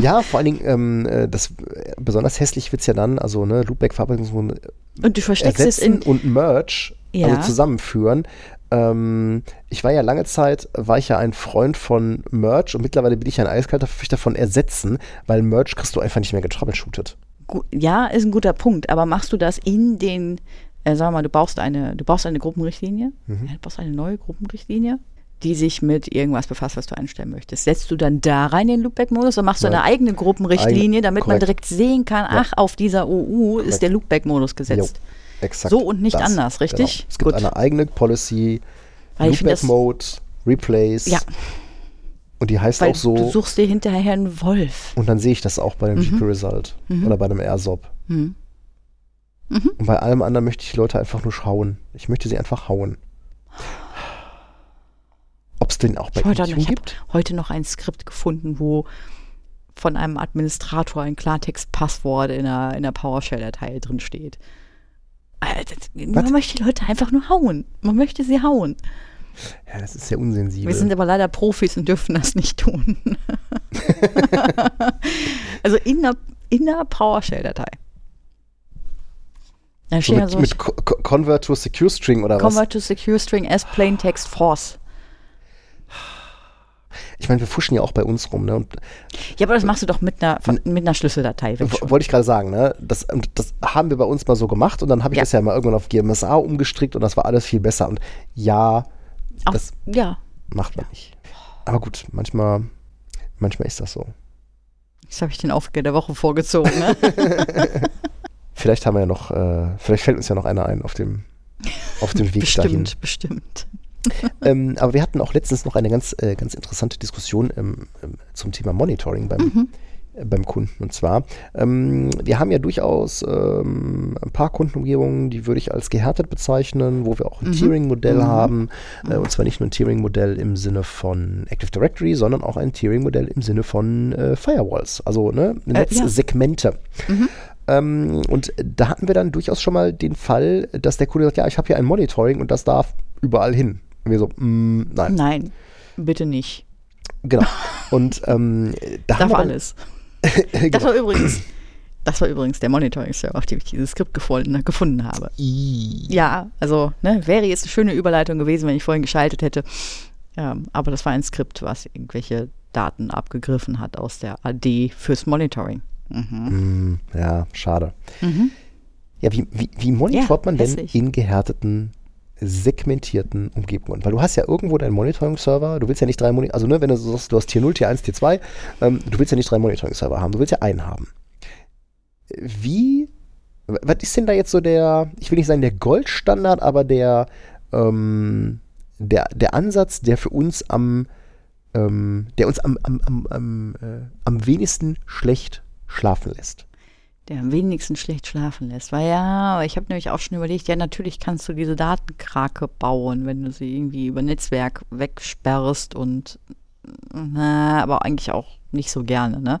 Speaker 3: Ja, vor allen Dingen, ähm, äh, das äh, besonders hässlich wird's ja dann, also ne, Loopback-Verarbeitungsmodus
Speaker 4: Und du versteckst es in.
Speaker 3: und Merge,
Speaker 4: Ja.
Speaker 3: also zusammenführen. Ähm, ich war ja lange Zeit, war ich ja ein Freund von Merge und mittlerweile bin ich ein eiskalter Verfechter von Ersetzen, weil Merge kriegst du einfach nicht mehr getroubleshootet.
Speaker 4: Ja, ist ein guter Punkt, aber machst du das in den, äh, sag mal, du baust eine, du baust eine Gruppenrichtlinie,
Speaker 3: Mhm.
Speaker 4: ja, du baust eine neue Gruppenrichtlinie, die sich mit irgendwas befasst, was du einstellen möchtest. Setzt du dann da rein den Loopback-Modus oder machst du
Speaker 3: Nein.
Speaker 4: eine eigene Gruppenrichtlinie, damit man
Speaker 3: korrekt.
Speaker 4: direkt sehen kann,
Speaker 3: Ja.
Speaker 4: ach, auf dieser OU ist
Speaker 3: Korrekt.
Speaker 4: der Loopback-Modus gesetzt.
Speaker 3: Jo, exakt.
Speaker 4: So und nicht
Speaker 3: das.
Speaker 4: anders, richtig?
Speaker 3: Genau. Es gibt
Speaker 4: Gut.
Speaker 3: eine eigene Policy, Loopback-Mode, Replace.
Speaker 4: Ja.
Speaker 3: Und die heißt
Speaker 4: Weil
Speaker 3: auch so.
Speaker 4: du suchst dir hinterher einen Wolf.
Speaker 3: Und dann sehe ich das auch bei dem GP Result oder bei einem AirSop.
Speaker 4: Mhm.
Speaker 3: Und bei allem anderen möchte ich die Leute einfach nur schauen. Ich möchte sie einfach hauen. Ob es den auch bei
Speaker 4: Ich heute, ich habe
Speaker 3: gibt?
Speaker 4: heute noch ein Skript gefunden, wo von einem Administrator ein Klartext-Passwort in einer, in einer PowerShell-Datei drin steht. Das- Man
Speaker 3: Was?
Speaker 4: möchte die Leute einfach nur hauen. Man möchte sie hauen.
Speaker 3: Ja, das ist sehr unsensibel.
Speaker 4: Wir sind aber leider Profis und dürfen das nicht tun. also in der, in der PowerShell-Datei.
Speaker 3: So
Speaker 4: ja
Speaker 3: mit,
Speaker 4: so
Speaker 3: mit Co Co- Convert to Secure String oder was?
Speaker 4: Convert to Secure String as Plain Text Force.
Speaker 3: Ich meine, wir fuschen ja auch bei uns rum, ne? Und
Speaker 4: Ja, aber das machst du doch mit einer, von- mit einer Schlüsseldatei.
Speaker 3: Wollte ich gerade sagen, ne? Das, das haben wir bei uns mal so gemacht und dann habe ich
Speaker 4: Ja.
Speaker 3: das ja mal irgendwann auf GMSA umgestrickt und das war alles viel besser. Und ja,
Speaker 4: Auch,
Speaker 3: das
Speaker 4: ja,
Speaker 3: macht man nicht. Aber gut, manchmal, manchmal ist das so.
Speaker 4: jetzt habe ich den Aufgabe der Woche vorgezogen. Ne?
Speaker 3: Vielleicht haben wir ja noch, äh, vielleicht fällt uns ja noch einer ein auf dem, auf dem Weg dahin.
Speaker 4: bestimmt, bestimmt.
Speaker 3: Ähm, aber wir hatten auch letztens noch eine ganz, äh, ganz interessante Diskussion ähm, ähm, zum Thema Monitoring beim,
Speaker 4: Mhm.
Speaker 3: äh, beim Kunden. Und zwar, ähm, wir haben ja durchaus ähm, ein paar Kundenumgebungen, die würde ich als gehärtet bezeichnen, wo wir auch ein
Speaker 4: Mhm.
Speaker 3: Tiering-Modell
Speaker 4: Mhm.
Speaker 3: haben. Äh, und zwar nicht nur ein Tiering-Modell im Sinne von Active Directory, sondern auch ein Tiering-Modell im Sinne von äh, Firewalls, also ne, Netzsegmente.
Speaker 4: Mhm.
Speaker 3: Ähm, und da hatten wir dann durchaus schon mal den Fall, dass der Kunde sagt, ja, ich habe hier ein Monitoring und das darf überall hin. Und wir so, mm, nein,
Speaker 4: Nein, bitte nicht.
Speaker 3: genau. Und ähm, da haben
Speaker 4: Darf alles.
Speaker 3: genau.
Speaker 4: Das war übrigens, das war übrigens der Monitoring-Server, auf dem ich dieses Skript gefunden, gefunden habe.
Speaker 3: I-
Speaker 4: Ja, also ne, wäre jetzt eine schöne Überleitung gewesen, wenn ich vorhin geschaltet hätte. Ähm, aber das war ein Skript, was irgendwelche Daten abgegriffen hat aus der AD fürs Monitoring. Mhm.
Speaker 3: Ja, schade.
Speaker 4: Mhm.
Speaker 3: Ja, wie, wie, wie monitort
Speaker 4: Ja,
Speaker 3: man denn
Speaker 4: hässlich.
Speaker 3: in gehärteten, segmentierten Umgebungen? Weil du hast ja irgendwo deinen Monitoring-Server, du willst ja nicht drei Monitoring, also ne, wenn du sagst, du hast Tier 0, Tier 1, Tier 2, ähm, du willst ja nicht drei Monitoring-Server haben, du willst ja einen haben. Wie, was ist denn da jetzt so der, ich will nicht sagen der Goldstandard, aber der, ähm, der, der Ansatz, der für uns am, ähm, der uns am, am, am, am, äh, am wenigsten schlecht schlafen lässt?
Speaker 4: Der am wenigsten schlecht schlafen lässt. Weil ja, ich habe nämlich auch schon überlegt, ja, natürlich kannst du diese Datenkrake bauen, wenn du sie irgendwie über Netzwerk wegsperrst und na, aber eigentlich auch nicht so gerne, ne?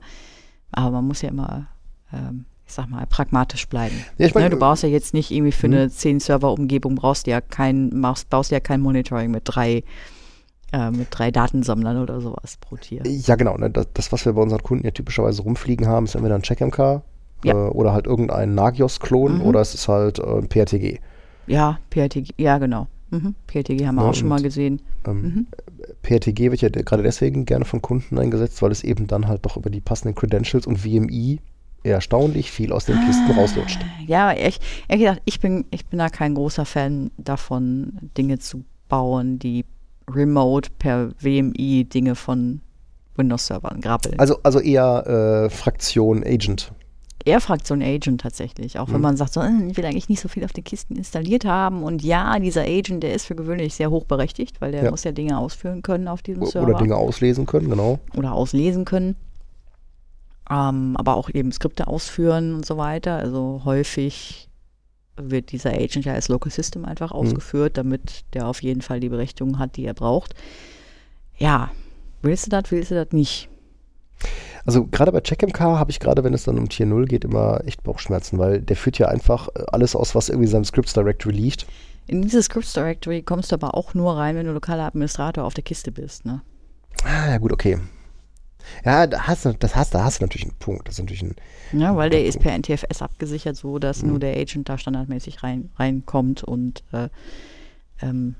Speaker 4: Aber man muss ja immer, ähm, ich sag mal, pragmatisch bleiben.
Speaker 3: Ja, ich mein,
Speaker 4: ne, du brauchst ja jetzt nicht irgendwie für
Speaker 3: Mhm.
Speaker 4: eine 10-Server-Umgebung brauchst du ja kein, machst, baust ja kein Monitoring mit drei, äh, mit drei Datensammlern oder sowas pro Tier.
Speaker 3: Ja, genau. Ne? Das, das, was wir bei unseren Kunden ja typischerweise rumfliegen haben, ist entweder ein CheckMK
Speaker 4: Ja.
Speaker 3: äh, oder halt irgendein Nagios-Klon
Speaker 4: Mhm.
Speaker 3: oder es ist halt äh, ein PRTG.
Speaker 4: Ja, PRTG, ja genau. Mhm. PRTG haben wir
Speaker 3: Ja,
Speaker 4: auch schon mal gesehen.
Speaker 3: Ähm,
Speaker 4: Mhm.
Speaker 3: PRTG wird ja de- gerade deswegen gerne von Kunden eingesetzt, weil es eben dann halt doch über die passenden Credentials und VMI erstaunlich viel aus den Kisten
Speaker 4: Ah.
Speaker 3: rauslutscht.
Speaker 4: Ja, ehrlich, ehrlich gesagt, ich bin, ich bin da kein großer Fan davon, Dinge zu bauen, die remote per WMI Dinge von Windows-Servern grabbeln.
Speaker 3: Also, also eher äh, Fraktion Agent.
Speaker 4: Eher Fraktion Agent tatsächlich, auch wenn
Speaker 3: Mhm.
Speaker 4: man sagt, so, äh, ich will eigentlich nicht so viel auf den Kisten installiert haben. Und ja, dieser Agent, der ist für gewöhnlich sehr hoch berechtigt, weil der
Speaker 3: Ja.
Speaker 4: muss ja Dinge ausführen können auf diesem Server.
Speaker 3: Oder Dinge auslesen können, genau.
Speaker 4: oder auslesen können. Ähm, aber auch eben Skripte ausführen und so weiter. Also häufig wird dieser Agent ja als Local System einfach ausgeführt, damit der auf jeden Fall die Berechtigung hat, die er braucht. Ja, willst du das, willst du das nicht?
Speaker 3: Also gerade bei CheckMK habe ich gerade, wenn es dann um Tier 0 geht, immer echt Bauchschmerzen, weil der führt ja einfach äh, alles aus, was irgendwie in seinem Scripts Directory liegt.
Speaker 4: In dieses Scripts Directory kommst du aber auch nur rein, wenn du lokaler Administrator auf der Kiste bist. Ne?
Speaker 3: Ah, ja gut, okay. Ja, da hast du, das hast, da hast du natürlich einen Punkt. Das ist natürlich ein,
Speaker 4: Ja, weil der ist per NTFS abgesichert, so dass nur der Agent da standardmäßig rein, reinkommt und äh, ähm,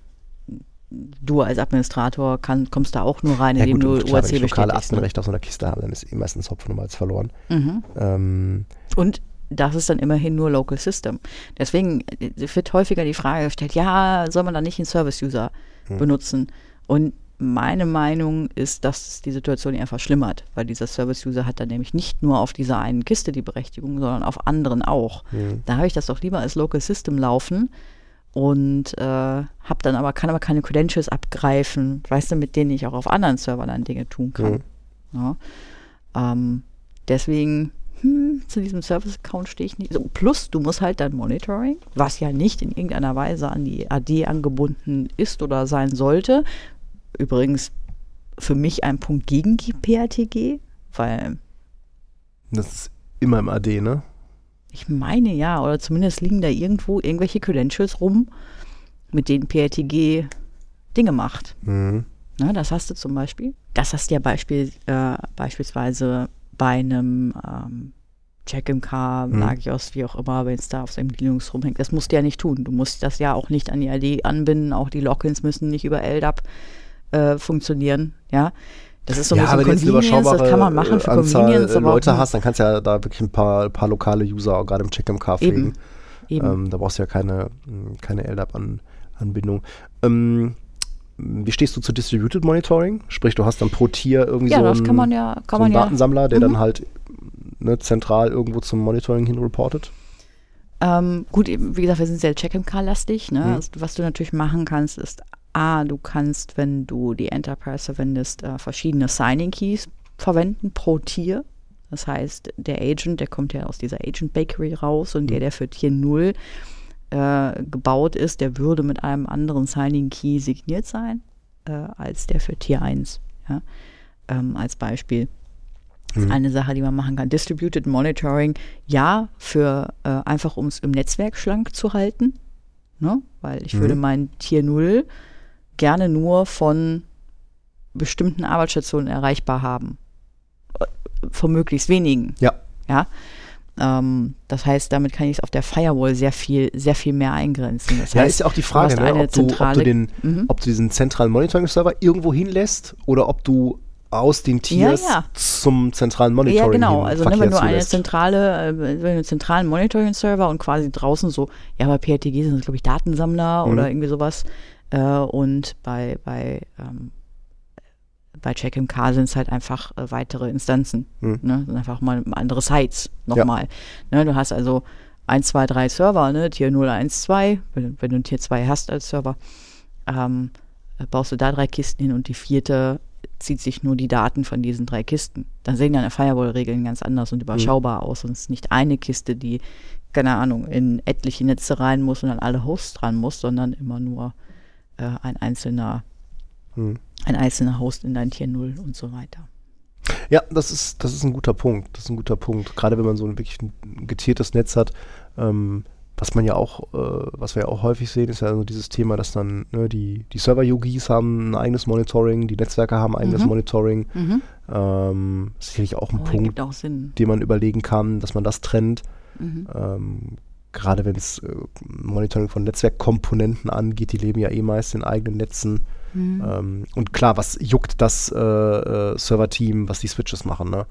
Speaker 4: du als Administrator kann, kommst da auch nur rein,
Speaker 3: ja
Speaker 4: indem
Speaker 3: gut,
Speaker 4: du
Speaker 3: klar, wenn
Speaker 4: UAC
Speaker 3: ich lokale.
Speaker 4: Ne?
Speaker 3: Adminrechte auf so einer Kiste habe, dann ist eh meistens Hopfen und Malz verloren.
Speaker 4: Mhm.
Speaker 3: Ähm,
Speaker 4: Und das ist dann immerhin nur Local System. Deswegen äh, wird häufiger die Frage gestellt, ja, soll man da nicht einen Service-User
Speaker 3: Hm.
Speaker 4: benutzen? Und meine Meinung ist, dass es die Situation eher verschlimmert, weil dieser Service-User hat dann nämlich nicht nur auf dieser einen Kiste die Berechtigung, sondern auf anderen auch.
Speaker 3: hm.
Speaker 4: Da habe ich das doch lieber als Local System laufen und äh, habe dann aber, kann aber keine Credentials abgreifen, weißt du, mit denen ich auch auf anderen Servern dann Dinge tun kann.
Speaker 3: Mhm.
Speaker 4: Ja. Ähm, deswegen, hm, zu diesem Service-Account stehe ich nicht. So, plus, du musst halt dein Monitoring, was ja nicht in irgendeiner Weise an die AD angebunden ist oder sein sollte. Übrigens für mich ein Punkt gegen die PRTG, weil
Speaker 3: Das ist immer im AD, ne?
Speaker 4: ich meine ja, oder zumindest liegen da irgendwo irgendwelche Credentials rum, mit denen PRTG Dinge macht.
Speaker 3: Mhm.
Speaker 4: Ne, das hast du zum Beispiel. Das hast du ja Beispiel, äh, beispielsweise bei einem ähm, Check im Car,
Speaker 3: Mhm.
Speaker 4: Lagios, wie auch immer, wenn es da auf seinem Linux rumhängt. Das musst du ja nicht tun. Du musst das ja auch nicht an die ID anbinden. Auch die Logins müssen nicht über LDAP äh, funktionieren. Ja, das ist so ein
Speaker 3: ja,
Speaker 4: bisschen Convenience. Das kann man machen für
Speaker 3: äh, Anzahl
Speaker 4: Convenience.
Speaker 3: äh,
Speaker 4: aber
Speaker 3: Leute
Speaker 4: hm,
Speaker 3: hast, dann kannst du ja da wirklich ein paar, paar lokale User gerade im Check-MK pflegen.
Speaker 4: Eben.
Speaker 3: Ähm, da brauchst du ja keine, keine LDAP-Anbindung. Ähm, wie stehst du zu Distributed Monitoring? Sprich, du hast dann pro Tier irgendwie
Speaker 4: ja,
Speaker 3: so einen,
Speaker 4: kann man ja, kann
Speaker 3: so
Speaker 4: man
Speaker 3: einen
Speaker 4: ja.
Speaker 3: Datensammler, der
Speaker 4: Mhm.
Speaker 3: dann halt ne, zentral irgendwo zum Monitoring hin reportet.
Speaker 4: Ähm, gut, eben, wie gesagt, wir sind sehr Check-MK-lastig. Ne?
Speaker 3: Mhm.
Speaker 4: Also, was du natürlich machen kannst, ist A, du kannst, wenn du die Enterprise verwendest, äh, verschiedene Signing-Keys verwenden pro Tier. Das heißt, der Agent, der kommt ja aus dieser Agent Bakery raus und der, der für Tier 0 äh, gebaut ist, der würde mit einem anderen Signing-Key signiert sein, äh, als der für Tier 1. Ja? Ähm, als Beispiel. Das ist eine Sache, die man machen kann. Distributed Monitoring, ja, für äh, einfach um es im Netzwerk schlank zu halten. Ne? Weil ich würde mein Tier 0 gerne nur von bestimmten Arbeitsstationen erreichbar haben. Äh, Von möglichst wenigen.
Speaker 3: Ja.
Speaker 4: Ja. Ähm, das heißt, damit kann ich es auf der Firewall sehr viel, sehr viel mehr eingrenzen. Das
Speaker 3: Ja,
Speaker 4: heißt,
Speaker 3: ist ja auch die Frage, ne, ob, du, ob, du den,
Speaker 4: Mhm.
Speaker 3: ob du diesen zentralen Monitoring-Server irgendwo hinlässt oder ob du aus den Tiers
Speaker 4: ja.
Speaker 3: zum zentralen Monitoring
Speaker 4: Ja, genau. Also ne, wenn du eine zentrale, äh, einen zentralen Monitoring-Server und quasi draußen so, ja, bei PRTG sind es, glaube ich, Datensammler
Speaker 3: Mhm.
Speaker 4: oder irgendwie sowas. Äh, und bei, bei, ähm, bei CheckMK sind es halt einfach äh, weitere Instanzen.
Speaker 3: Mhm.
Speaker 4: Ne? Sind einfach mal andere Sites nochmal. Ne? Du hast also 1, 2, 3 Server, ne? Tier 0, 1, 2, wenn, wenn du ein Tier 2 hast als Server, ähm, äh, baust du da drei Kisten hin und die vierte zieht sich nur die Daten von diesen drei Kisten. Dann sehen deine Firewall-Regeln ganz anders und überschaubar aus und es ist nicht eine Kiste, die, keine Ahnung, in etliche Netze rein muss und an alle Hosts dran muss, sondern immer nur äh, ein einzelner,
Speaker 3: Hm.
Speaker 4: ein einzelner Host in dein Tier 0 und so weiter.
Speaker 3: Ja, das ist, das ist ein guter Punkt. Das ist ein guter Punkt. Gerade wenn man so ein wirklich getiertes Netz hat, ähm, was man ja auch, äh, was wir ja auch häufig sehen, ist ja so dieses Thema, dass dann ne, die, die Server-Yogis haben ein eigenes Monitoring, die Netzwerke haben ein eigenes
Speaker 4: Mhm.
Speaker 3: Monitoring.
Speaker 4: Mhm.
Speaker 3: Ähm, sicherlich auch ein
Speaker 4: Oh,
Speaker 3: Punkt,
Speaker 4: auch
Speaker 3: den man überlegen kann, dass man das trennt.
Speaker 4: Mhm.
Speaker 3: Ähm, gerade wenn es äh, Monitoring von Netzwerkkomponenten angeht, die leben ja eh meist in eigenen Netzen.
Speaker 4: Mhm.
Speaker 3: Ähm, und klar, was juckt das äh, äh, Server-Team, was die Switches machen, ne?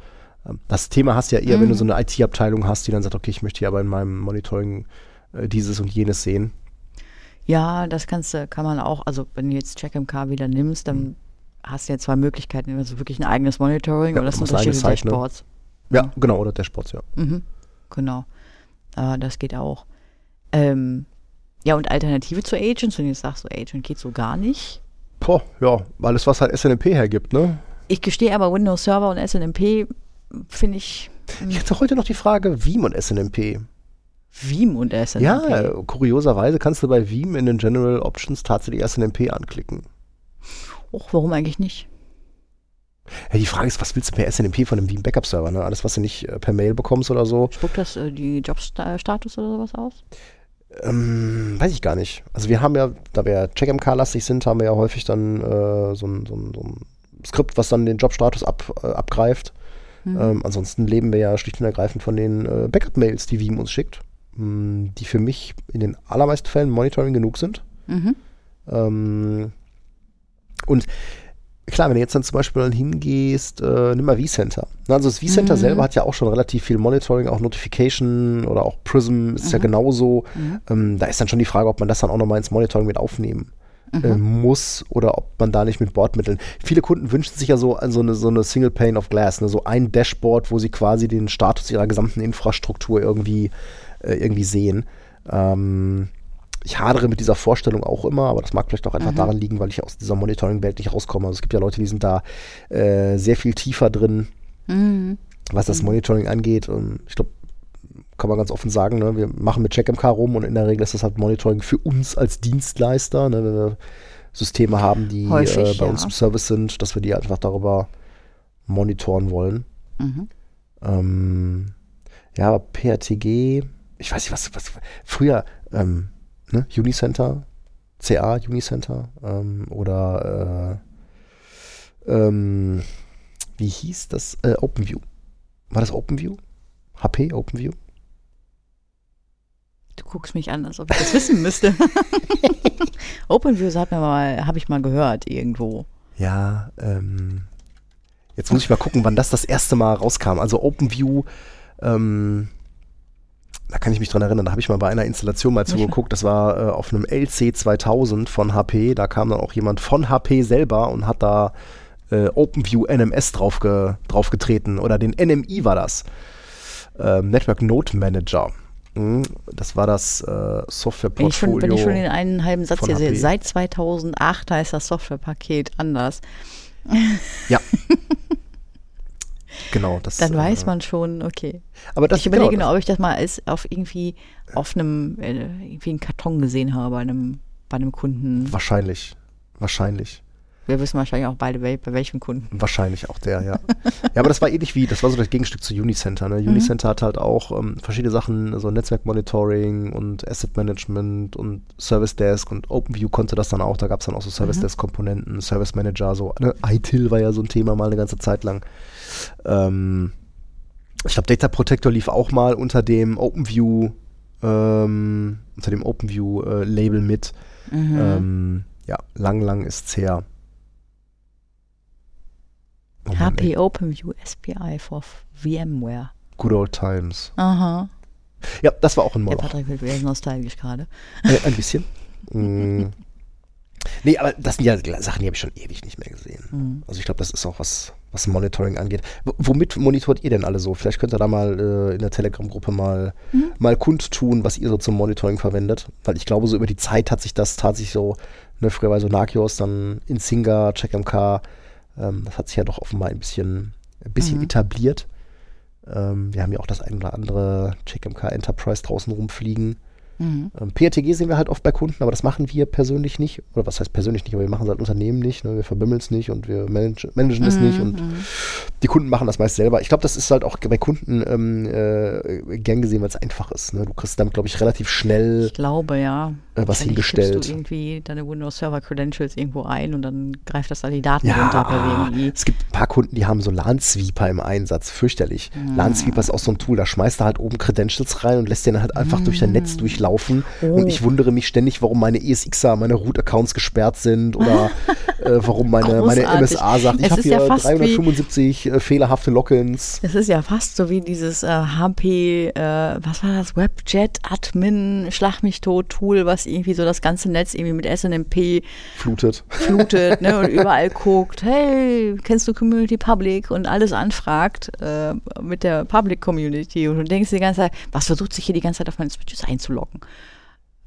Speaker 3: Ähm, Das Thema hast du ja eher, wenn du
Speaker 4: Mhm.
Speaker 3: so eine IT-Abteilung hast, die dann sagt, okay, ich möchte hier aber in meinem Monitoring äh, dieses und jenes sehen.
Speaker 4: Ja, das kannst du, kann man auch, also wenn du jetzt CheckMK wieder nimmst, dann hast du ja zwei Möglichkeiten, also wirklich ein eigenes Monitoring
Speaker 3: Ja,
Speaker 4: oder das sind unterschiedliche
Speaker 3: ne?
Speaker 4: Dashboards.
Speaker 3: Ja, genau, oder Dashboards, ja.
Speaker 4: Mhm. Genau. Äh, das geht auch. Ähm, ja, und Alternative zu Agents, wenn du jetzt sagst, so Agent geht so gar nicht.
Speaker 3: Boah, ja, alles, was halt SNMP hergibt, ne?
Speaker 4: Ich gestehe aber Windows Server und SNMP finde ich
Speaker 3: Ich hatte heute noch die Frage, Veeam und SNMP.
Speaker 4: Veeam und SNMP.
Speaker 3: Ja, kurioserweise kannst du bei Veeam in den General Options tatsächlich SNMP anklicken.
Speaker 4: Och, warum eigentlich nicht?
Speaker 3: Ja, die Frage ist, was willst du per SNMP von einem Veeam Backup Server? Ne? Alles, was du nicht äh, per Mail bekommst oder so,
Speaker 4: Spuckt das äh, die Jobstatus oder sowas aus?
Speaker 3: ähm, weiß ich gar nicht. Also wir haben ja, da wir CheckMK-lastig sind, haben wir ja häufig dann äh, so, ein, so, ein, so ein Skript, was dann den Jobstatus ab, äh, abgreift.
Speaker 4: Mhm.
Speaker 3: Ähm, ansonsten leben wir ja schlicht und ergreifend von den äh, Backup-Mails, die Veeam uns schickt, mh, die für mich in den allermeisten Fällen Monitoring genug sind.
Speaker 4: Mhm.
Speaker 3: Ähm, und klar, wenn du jetzt dann zum Beispiel dann hingehst, äh, nimm mal vCenter. Also das vCenter
Speaker 4: Mhm.
Speaker 3: selber hat ja auch schon relativ viel Monitoring, auch Notification oder auch Prism ist ja
Speaker 4: Mhm.
Speaker 3: genauso.
Speaker 4: Mhm.
Speaker 3: Ähm, da ist dann schon die Frage, ob man das dann auch nochmal ins Monitoring mit aufnehmen
Speaker 4: Mhm.
Speaker 3: äh, muss oder ob man da nicht mit Bordmitteln. Viele Kunden wünschen sich ja so, so eine, so eine Single Pane of Glass, ne? so ein Dashboard, wo sie quasi den Status ihrer gesamten Infrastruktur irgendwie, äh, irgendwie sehen. Ähm, ich hadere mit dieser Vorstellung auch immer, aber das mag vielleicht auch einfach
Speaker 4: Mhm.
Speaker 3: daran liegen, weil ich aus dieser Monitoring-Welt nicht rauskomme. Also es gibt ja Leute, die sind da äh, sehr viel tiefer drin,
Speaker 4: Mhm.
Speaker 3: was das Monitoring angeht. Und ich glaube, kann man ganz offen sagen, ne, wir machen mit CheckMK rum und in der Regel ist das halt Monitoring für uns als Dienstleister, ne, wenn wir Systeme haben, die
Speaker 4: Häufig,
Speaker 3: äh, bei
Speaker 4: ja.
Speaker 3: uns im Service sind, dass wir die einfach darüber monitoren wollen.
Speaker 4: Mhm.
Speaker 3: Ähm, ja, PRTG, ich weiß nicht, was, was früher, ähm, ne, Unicenter, CA Unicenter ähm, oder äh, ähm, wie hieß das? Äh, OpenView. War das OpenView? HP OpenView?
Speaker 4: Du guckst mich an, als ob ich das wissen müsste. OpenView hat mir mal, habe ich mal gehört irgendwo.
Speaker 3: Ja, ähm, jetzt muss ich mal gucken, wann das das erste Mal rauskam. Also OpenView, ähm, da kann ich mich dran erinnern, da habe ich mal bei einer Installation mal zugeguckt, das war äh, auf einem LC 2000 von HP, da kam dann auch jemand von HP selber und hat da äh, OpenView NMS drauf, ge, drauf getreten oder den NMI war das. Ähm, Network Node Manager. Mhm, Das war das äh,
Speaker 4: Wenn ich, schon,
Speaker 3: Softwareportfolio.
Speaker 4: wenn ich schon den einen halben Satz hier sehe, seit 2008 heißt das Softwarepaket anders.
Speaker 3: Ja. genau, das.
Speaker 4: Dann weiß
Speaker 3: äh,
Speaker 4: man schon, okay.
Speaker 3: Aber das
Speaker 4: ich überlege
Speaker 3: genau,
Speaker 4: nur, ob ich das mal als auf irgendwie auf einem äh, irgendwie einen Karton gesehen habe bei einem bei einem Kunden.
Speaker 3: Wahrscheinlich. Wahrscheinlich.
Speaker 4: Wir wissen wahrscheinlich auch beide, bei welchem Kunden.
Speaker 3: Wahrscheinlich auch der, ja. ja, aber das war ähnlich wie, das war so das Gegenstück zu Unicenter. Ne? Unicenter hat halt auch ähm, verschiedene Sachen, so Netzwerkmonitoring und Asset Management und Service Desk und OpenView konnte das dann auch. Da gab es dann auch so Service Desk Komponenten, Service Manager, so. Ne? ITIL war ja so ein Thema mal eine ganze Zeit lang. Ähm, ich glaube, Data Protector lief auch mal unter dem OpenView, ähm, unter dem OpenView-Label mit.
Speaker 4: Mhm.
Speaker 3: Ähm, ja, lang, lang ist's her.
Speaker 4: HP OpenView SPI for VMware.
Speaker 3: Good old times.
Speaker 4: Aha.
Speaker 3: Ja, das war auch ein
Speaker 4: Der
Speaker 3: Moloch.
Speaker 4: Patrick wird wieder nostalgisch gerade.
Speaker 3: Äh, ein bisschen. mm. Nee, aber das sind ja Sachen, die habe ich schon ewig nicht mehr gesehen.
Speaker 4: Mhm.
Speaker 3: Also ich glaube, das ist auch was, was Monitoring angeht. W womit monitort ihr denn alle so? Vielleicht könnt ihr da mal äh, in der Telegram-Gruppe mal,
Speaker 4: Mhm.
Speaker 3: mal kundtun, was ihr so zum Monitoring verwendet. Weil ich glaube, so über die Zeit hat sich das tatsächlich so, ne, früher war so Nakios, dann Insinga, CheckMK, ähm, das hat sich ja doch offenbar ein bisschen, ein bisschen
Speaker 4: Mhm.
Speaker 3: etabliert. Ähm, wir haben ja auch das ein oder andere CheckMK Enterprise draußen rumfliegen.
Speaker 4: Mhm.
Speaker 3: Ähm, PRTG sehen wir halt oft bei Kunden, aber das machen wir persönlich nicht. Oder was heißt persönlich nicht, aber wir machen es halt Unternehmen nicht. Ne? Wir verbimmeln es nicht und wir manage, managen es nicht. Und die Kunden machen das meist selber. Ich glaube, das ist halt auch bei Kunden ähm, äh, gern gesehen, weil es einfach ist. Ne? Du kriegst damit, glaube ich, relativ schnell
Speaker 4: Ich glaube, ja.
Speaker 3: äh, was hingestellt.
Speaker 4: du irgendwie deine Windows Server Credentials irgendwo ein und dann greift das alle die Daten
Speaker 3: Ja,
Speaker 4: runter WMI.
Speaker 3: es gibt ein paar Kunden, die haben so LAN-Sweeper im Einsatz. Fürchterlich. LAN-Sweeper ist auch so ein Tool, da schmeißt er halt oben Credentials rein und lässt den halt einfach durch dein Netz durchlaufen.
Speaker 4: Oh.
Speaker 3: Und ich wundere mich ständig, warum meine ESXer, meine Root-Accounts gesperrt sind oder äh, warum meine, meine. MSA sagt, ich
Speaker 4: Es
Speaker 3: habe
Speaker 4: ist ja
Speaker 3: hier
Speaker 4: fast wie-
Speaker 3: 375 äh, fehlerhafte Logins.
Speaker 4: Das ist ja fast so wie dieses äh, HP, äh, was war das, Webjet Admin Schlag mich tot Tool, was irgendwie so das ganze Netz irgendwie mit SNMP
Speaker 3: Flutet.
Speaker 4: flutet ne, und überall guckt, hey, kennst du Community Public und alles anfragt äh, mit der Public Community und du denkst die ganze Zeit, was versucht sich hier die ganze Zeit auf meine Switches einzuloggen?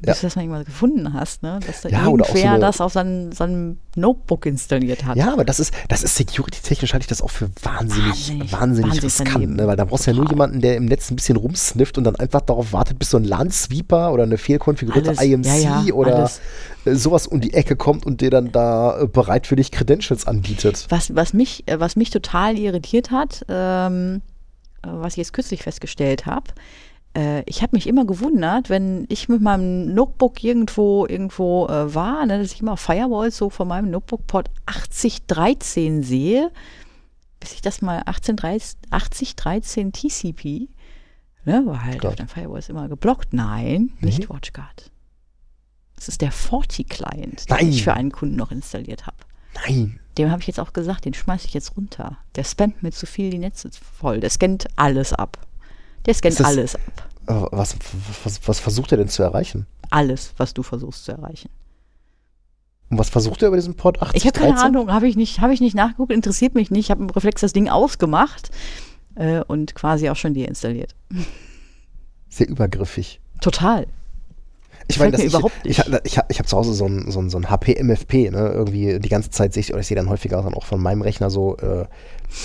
Speaker 3: Ja.
Speaker 4: Bis du das mal irgendwann gefunden hast, ne? dass da
Speaker 3: Ja, auch so
Speaker 4: irgendwer
Speaker 3: eine-
Speaker 4: das auf seinem, seinem Notebook installiert hat.
Speaker 3: Ja, aber das ist, das ist security-technisch halte ich das auch für wahnsinnig,
Speaker 4: Wahnsinnig,
Speaker 3: wahnsinnig, riskant, ne? weil da brauchst du ja nur jemanden, der im Netz ein bisschen rumsnifft und dann einfach darauf wartet, bis so ein LAN-Sweeper oder eine fehlkonfigurierte
Speaker 4: Alles,
Speaker 3: IMC
Speaker 4: ja, ja,
Speaker 3: oder
Speaker 4: alles.
Speaker 3: äh, sowas um die Ecke kommt und dir dann da äh, bereit für dich Credentials anbietet.
Speaker 4: Was, was, mich, äh, was mich total irritiert hat, ähm, äh, was ich jetzt kürzlich festgestellt habe, äh, ich habe mich immer gewundert, wenn ich mit meinem Notebook irgendwo irgendwo äh, war, ne, dass ich immer Firewalls so von meinem Notebook-Port 8013 sehe, bis ich das mal 1813 8013 TCP, ne, war halt
Speaker 3: Klar.
Speaker 4: auf den Firewalls immer geblockt. Nein, nicht WatchGuard. Das ist der 40-Client, den ich für einen Kunden noch installiert habe.
Speaker 3: Nein.
Speaker 4: Dem habe ich jetzt auch gesagt, den schmeiße ich jetzt runter. Der spammt mir zu viel die Netze voll. Der scannt alles ab. Der scannt
Speaker 3: das-
Speaker 4: alles ab.
Speaker 3: Was, was, was versucht er denn zu erreichen?
Speaker 4: Alles, was du versuchst zu erreichen.
Speaker 3: Und was versucht er über diesen Port 80?
Speaker 4: Ich habe keine Ahnung, habe ich, nicht- habe ich nicht nachgeguckt, interessiert mich nicht. Ich habe im Reflex das Ding ausgemacht äh, und quasi auch schon deinstalliert.
Speaker 3: Sehr übergriffig.
Speaker 4: Total.
Speaker 3: Ich meine,
Speaker 4: mir
Speaker 3: ich,
Speaker 4: überhaupt
Speaker 3: ich,
Speaker 4: nicht.
Speaker 3: ich, ich habe ich hab zu Hause so ein, so ein, so ein HP MFP, ne? Irgendwie die ganze Zeit sehe ich, oder ich sehe dann häufiger dann auch von meinem Rechner so äh,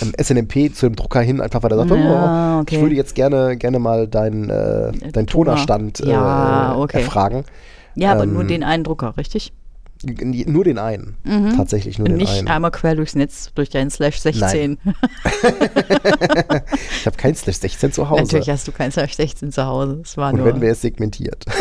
Speaker 3: ein SNMP zu dem Drucker hin, einfach weil er sagt,
Speaker 4: Ja,
Speaker 3: oh,
Speaker 4: okay.
Speaker 3: ich würde jetzt gerne, gerne mal deinen äh, dein
Speaker 4: Toner.
Speaker 3: Tonerstand äh,
Speaker 4: Ja, okay.
Speaker 3: erfragen.
Speaker 4: Ja, aber
Speaker 3: Ähm,
Speaker 4: nur den einen Drucker, richtig?
Speaker 3: Nur den einen. Tatsächlich nur
Speaker 4: Und
Speaker 3: den
Speaker 4: nicht
Speaker 3: einen.
Speaker 4: einmal quer durchs Netz, durch deinen Slash 16.
Speaker 3: Ich habe kein Slash 16 zu Hause.
Speaker 4: Natürlich hast du keinen Slash 16 zu Hause. Das war
Speaker 3: Und
Speaker 4: nur.
Speaker 3: wenn wäre es segmentiert.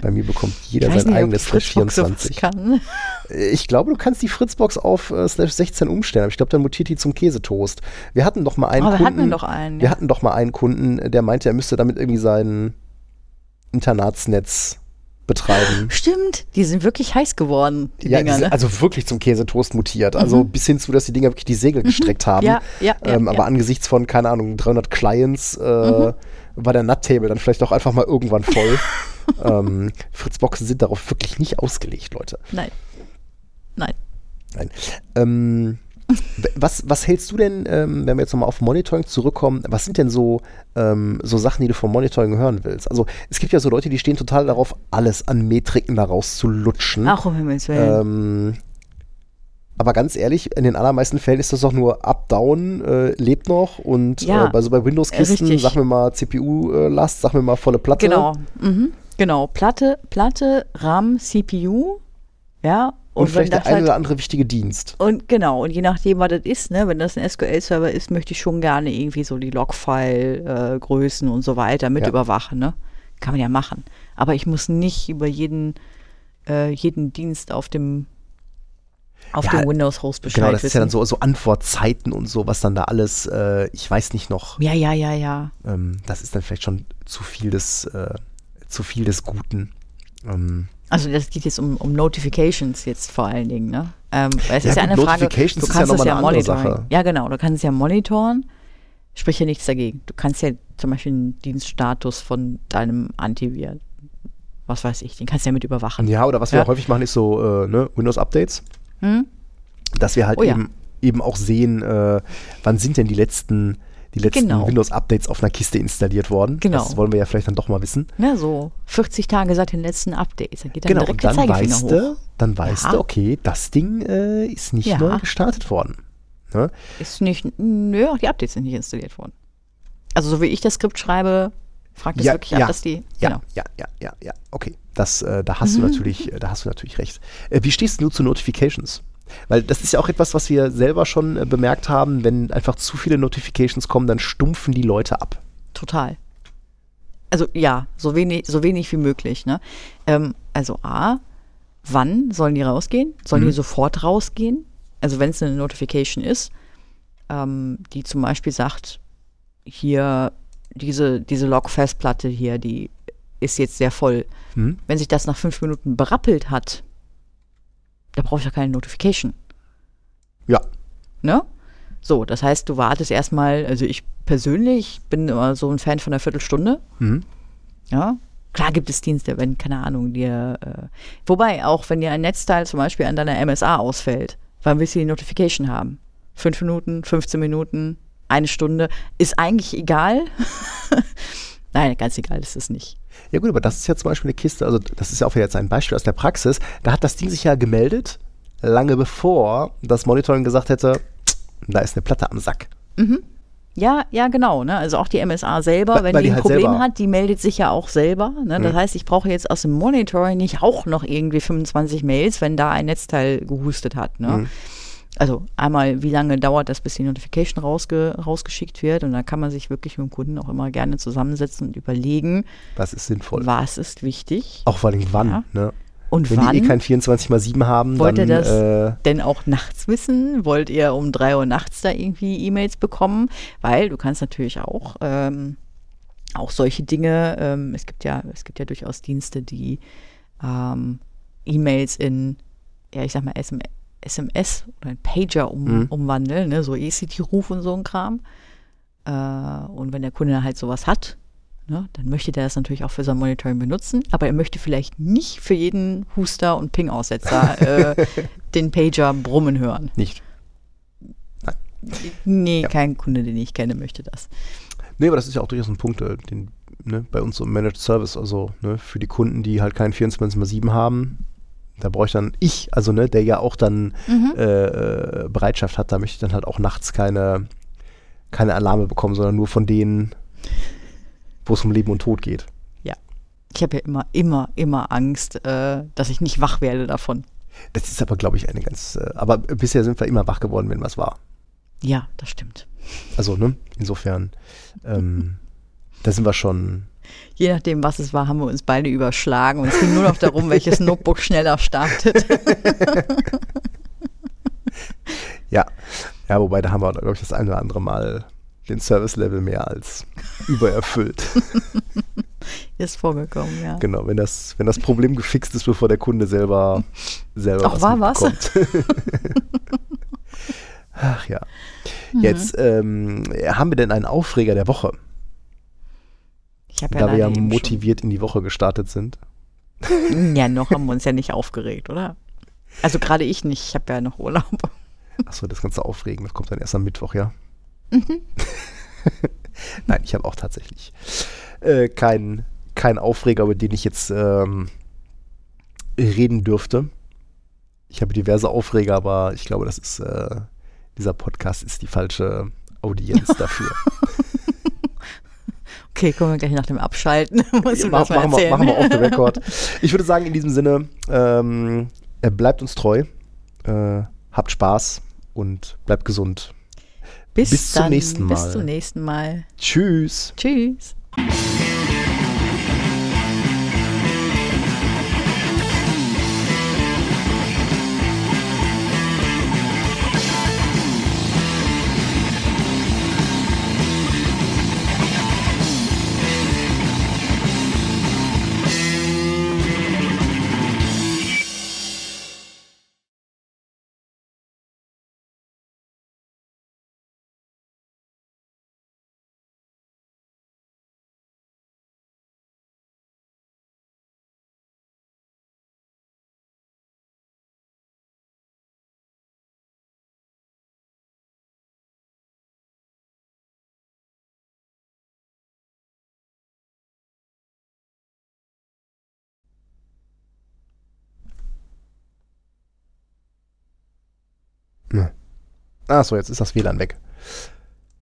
Speaker 3: Bei mir bekommt jeder sein
Speaker 4: nicht,
Speaker 3: eigenes Slash
Speaker 4: Fritzbox sowas
Speaker 3: 24.
Speaker 4: kann.
Speaker 3: Ich glaube, du kannst die Fritzbox auf äh, Slash 16 umstellen, aber ich glaube, dann mutiert die zum Käsetoast. Wir hatten doch mal einen
Speaker 4: Oh, wir
Speaker 3: Kunden.
Speaker 4: hatten doch einen,
Speaker 3: Wir
Speaker 4: ja.
Speaker 3: hatten doch mal einen Kunden, der meinte, er müsste damit irgendwie sein Internatsnetz betreiben.
Speaker 4: Stimmt, die sind wirklich heiß geworden, die
Speaker 3: ja,
Speaker 4: Dinger,
Speaker 3: die sind
Speaker 4: ne?
Speaker 3: also wirklich zum Käsetoast mutiert. Also bis hin zu, dass die Dinger wirklich die Segel gestreckt haben.
Speaker 4: Ja, ja,
Speaker 3: ähm. Aber angesichts von, keine Ahnung, 300 Clients äh,
Speaker 4: Mhm.
Speaker 3: war der Nut-Table dann vielleicht auch einfach mal irgendwann voll. ähm, Fritzboxen sind darauf wirklich nicht ausgelegt, Leute.
Speaker 4: Nein. Nein.
Speaker 3: Nein. Ähm, was, was hältst du denn, ähm, wenn wir jetzt nochmal auf Monitoring zurückkommen, was sind denn so, ähm, so Sachen, die du vom Monitoring hören willst? Also es gibt ja so Leute, die stehen total darauf, alles an Metriken daraus zu lutschen.
Speaker 4: Ach, um Himmels Willen.
Speaker 3: Ähm, aber ganz ehrlich, in den allermeisten Fällen ist das doch nur Up, Down, äh, lebt noch und
Speaker 4: Ja,
Speaker 3: äh, bei, so bei Windows-Kisten, sag mir mal CPU-Last, sag mir mal volle Platte.
Speaker 4: Genau. Mhm. Genau. Platte, Platte, RAM, CPU. Ja.
Speaker 3: Und,
Speaker 4: wenn
Speaker 3: vielleicht der eine
Speaker 4: halt-
Speaker 3: oder andere wichtige Dienst.
Speaker 4: Und genau, und je nachdem, was das ist, ne, wenn das ein SQL-Server ist, möchte ich schon gerne irgendwie so die Logfile-Größen und so weiter mit
Speaker 3: Ja.
Speaker 4: überwachen, ne? Kann man ja machen. Aber ich muss nicht über jeden, äh, jeden Dienst auf dem auf
Speaker 3: Ja,
Speaker 4: dem Windows-Host Bescheid
Speaker 3: Genau, das
Speaker 4: wissen.
Speaker 3: ist ja dann so, so Antwortzeiten und so, was dann da alles, äh, ich weiß nicht noch,
Speaker 4: Ja, ja, ja, ja.
Speaker 3: ähm, das ist dann vielleicht schon zu viel des, äh, zu viel des Guten. Ähm,
Speaker 4: Also das geht jetzt um, um Notifications jetzt vor allen Dingen, ne? Ähm, weil es
Speaker 3: Ja
Speaker 4: ist ja
Speaker 3: gut,
Speaker 4: eine Frage, du
Speaker 3: ist ja
Speaker 4: kannst es ja monitoren. Ja, genau, du kannst es ja monitoren, spricht ja nichts dagegen. Du kannst ja zum Beispiel den Dienststatus von deinem Antivir, was weiß ich, den kannst du ja mit überwachen.
Speaker 3: ja, oder was wir
Speaker 4: Ja.
Speaker 3: häufig machen, ist so äh, ne, Windows-Updates,
Speaker 4: Hm?
Speaker 3: dass wir halt
Speaker 4: Oh
Speaker 3: eben, eben auch sehen, äh, wann sind denn die letzten, die letzten
Speaker 4: Genau.
Speaker 3: Windows-Updates auf einer Kiste installiert worden.
Speaker 4: Genau.
Speaker 3: Das wollen wir ja vielleicht dann doch mal wissen.
Speaker 4: Ne, so 40 Tage seit den letzten Updates. Da geht dann
Speaker 3: genau,
Speaker 4: direkt
Speaker 3: und dann weißt du, dann weißt
Speaker 4: Ja.
Speaker 3: du, okay, das Ding äh, ist nicht
Speaker 4: Ja.
Speaker 3: neu gestartet worden. Ne?
Speaker 4: Ist nicht, nö, auch die Updates sind nicht installiert worden. Also so wie ich das Skript schreibe, fragt es
Speaker 3: Ja,
Speaker 4: wirklich
Speaker 3: ja.
Speaker 4: ab, dass die,
Speaker 3: Ja,
Speaker 4: genau.
Speaker 3: ja, ja, ja, ja. Okay, das, äh, da hast du natürlich, äh, da hast du natürlich recht. Äh, wie stehst du zu Notifications? Weil das ist ja auch etwas, was wir selber schon äh, bemerkt haben, wenn einfach zu viele Notifications kommen, dann stumpfen die Leute ab.
Speaker 4: Total. Also ja, so wenig, so wenig wie möglich. Ne? Ähm, also A, wann sollen die rausgehen? Sollen
Speaker 3: Mhm.
Speaker 4: die sofort rausgehen? Also wenn es eine Notification ist, ähm, die zum Beispiel sagt, hier diese, diese Log-Festplatte hier, die ist jetzt sehr voll.
Speaker 3: Hm?
Speaker 4: Wenn sich das nach fünf Minuten berappelt hat, da brauche ich ja keine Notification.
Speaker 3: Ja,
Speaker 4: Ne? So, das heißt, du wartest erstmal, also ich persönlich bin immer so ein Fan von einer Viertelstunde.
Speaker 3: Mhm.
Speaker 4: Ja. Klar gibt es Dienste, wenn, keine Ahnung, dir, äh, wobei, auch wenn dir ein Netzteil zum Beispiel an deiner MSA ausfällt, wann willst du die Notification haben? Fünf Minuten, 15 Minuten, eine Stunde, ist eigentlich egal. Nein, ganz egal ist es nicht.
Speaker 3: Ja gut, aber das ist ja zum Beispiel eine Kiste, also das ist ja auch jetzt ein Beispiel aus der Praxis. Da hat das Ding sich ja gemeldet, lange bevor das Monitoring gesagt hätte, da ist eine Platte am Sack.
Speaker 4: Ja, ja, genau. Ne? Also auch die MSA selber,
Speaker 3: Weil-
Speaker 4: wenn
Speaker 3: weil
Speaker 4: die
Speaker 3: die
Speaker 4: ein
Speaker 3: halt
Speaker 4: Problem
Speaker 3: selber-
Speaker 4: hat, die meldet sich ja auch selber. Ne? Das
Speaker 3: Mhm.
Speaker 4: heißt, ich brauche jetzt aus dem Monitoring nicht auch noch irgendwie 25 Mails, wenn da ein Netzteil gehustet hat. Ne?
Speaker 3: Mhm.
Speaker 4: Also einmal, wie lange dauert das, bis die Notification rausge rausgeschickt wird? Und da kann man sich wirklich mit dem Kunden auch immer gerne zusammensetzen und überlegen,
Speaker 3: Das ist sinnvoll.
Speaker 4: was ist wichtig
Speaker 3: Auch vor allem wann,
Speaker 4: Ja.
Speaker 3: ne?
Speaker 4: und
Speaker 3: Wenn
Speaker 4: wann.
Speaker 3: die eh kein 24x7 haben,
Speaker 4: Wollt ihr
Speaker 3: dann
Speaker 4: das
Speaker 3: äh,
Speaker 4: denn auch nachts wissen? Wollt ihr um drei Uhr nachts da irgendwie E-Mails bekommen? Weil du kannst natürlich auch ähm, auch solche Dinge. Ähm, es gibt ja es gibt ja durchaus Dienste, die ähm, E-Mails in ja ich sag mal SM, SMS oder ein Pager um,
Speaker 3: Mhm.
Speaker 4: umwandeln, ne? so ECT-Ruf und so ein Kram. Äh, und wenn der Kunde halt sowas hat, ne, dann möchte der das natürlich auch für sein Monitoring benutzen, aber er möchte vielleicht nicht für jeden Huster und Ping-Aussetzer äh, den Pager brummen hören.
Speaker 3: nicht.
Speaker 4: Nee,
Speaker 3: Ja.
Speaker 4: kein Kunde, den ich kenne, möchte das.
Speaker 3: Nee, aber das ist ja auch durchaus ein Punkt, äh, den, ne, bei uns so im Managed Service, also ne, für die Kunden, die halt keinen 24x7 haben, da brauche ich dann ich, also ne, der ja auch dann
Speaker 4: Mhm.
Speaker 3: äh, äh, Bereitschaft hat, da möchte ich dann halt auch nachts keine, keine Alarme bekommen, sondern nur von denen, wo es um Leben und Tod geht.
Speaker 4: Ich habe ja immer, immer, immer Angst, äh, dass ich nicht wach werde davon.
Speaker 3: Das ist aber, glaube ich, eine ganz, äh, aber bisher sind wir immer wach geworden, wenn was war.
Speaker 4: Ja, das stimmt.
Speaker 3: Also, ne, insofern, ähm, da sind wir schon,
Speaker 4: Je nachdem, was es war, haben wir uns beide überschlagen und es ging nur noch darum, welches Notebook schneller startet.
Speaker 3: Ja. Ja, wobei da haben wir, glaube ich, das ein oder andere Mal den Service-Level mehr als übererfüllt.
Speaker 4: Ist vorgekommen, ja.
Speaker 3: genau, wenn das, wenn das Problem gefixt ist, bevor der Kunde selber, selber
Speaker 4: Ach, war was?
Speaker 3: Ach ja. Jetzt ähm, haben wir denn einen Aufreger der Woche,
Speaker 4: Ich habe ja,
Speaker 3: da wir ja motiviert in die Woche gestartet sind.
Speaker 4: Schon, ja, noch haben wir uns ja nicht aufgeregt, oder? Also gerade ich nicht, ich habe ja noch Urlaub.
Speaker 3: Achso, das ganze Aufregen, das kommt dann erst am Mittwoch, ja? Nein, ich habe auch tatsächlich äh, keinen kein Aufreger, über den ich jetzt ähm, reden dürfte. Ich habe diverse Aufreger, aber ich glaube, das ist äh, dieser Podcast ist die falsche Audienz dafür.
Speaker 4: Okay, kommen wir gleich nach dem Abschalten. Musst du
Speaker 3: Mach, machen, wir, machen wir off the record. Ich würde sagen, in diesem Sinne, ähm, äh, bleibt uns treu, äh, habt Spaß und bleibt gesund.
Speaker 4: bis,
Speaker 3: bis zum
Speaker 4: dann,
Speaker 3: nächsten Mal.
Speaker 4: Bis zum nächsten Mal.
Speaker 3: Tschüss.
Speaker 4: Tschüss.
Speaker 3: Achso, jetzt ist das WLAN weg.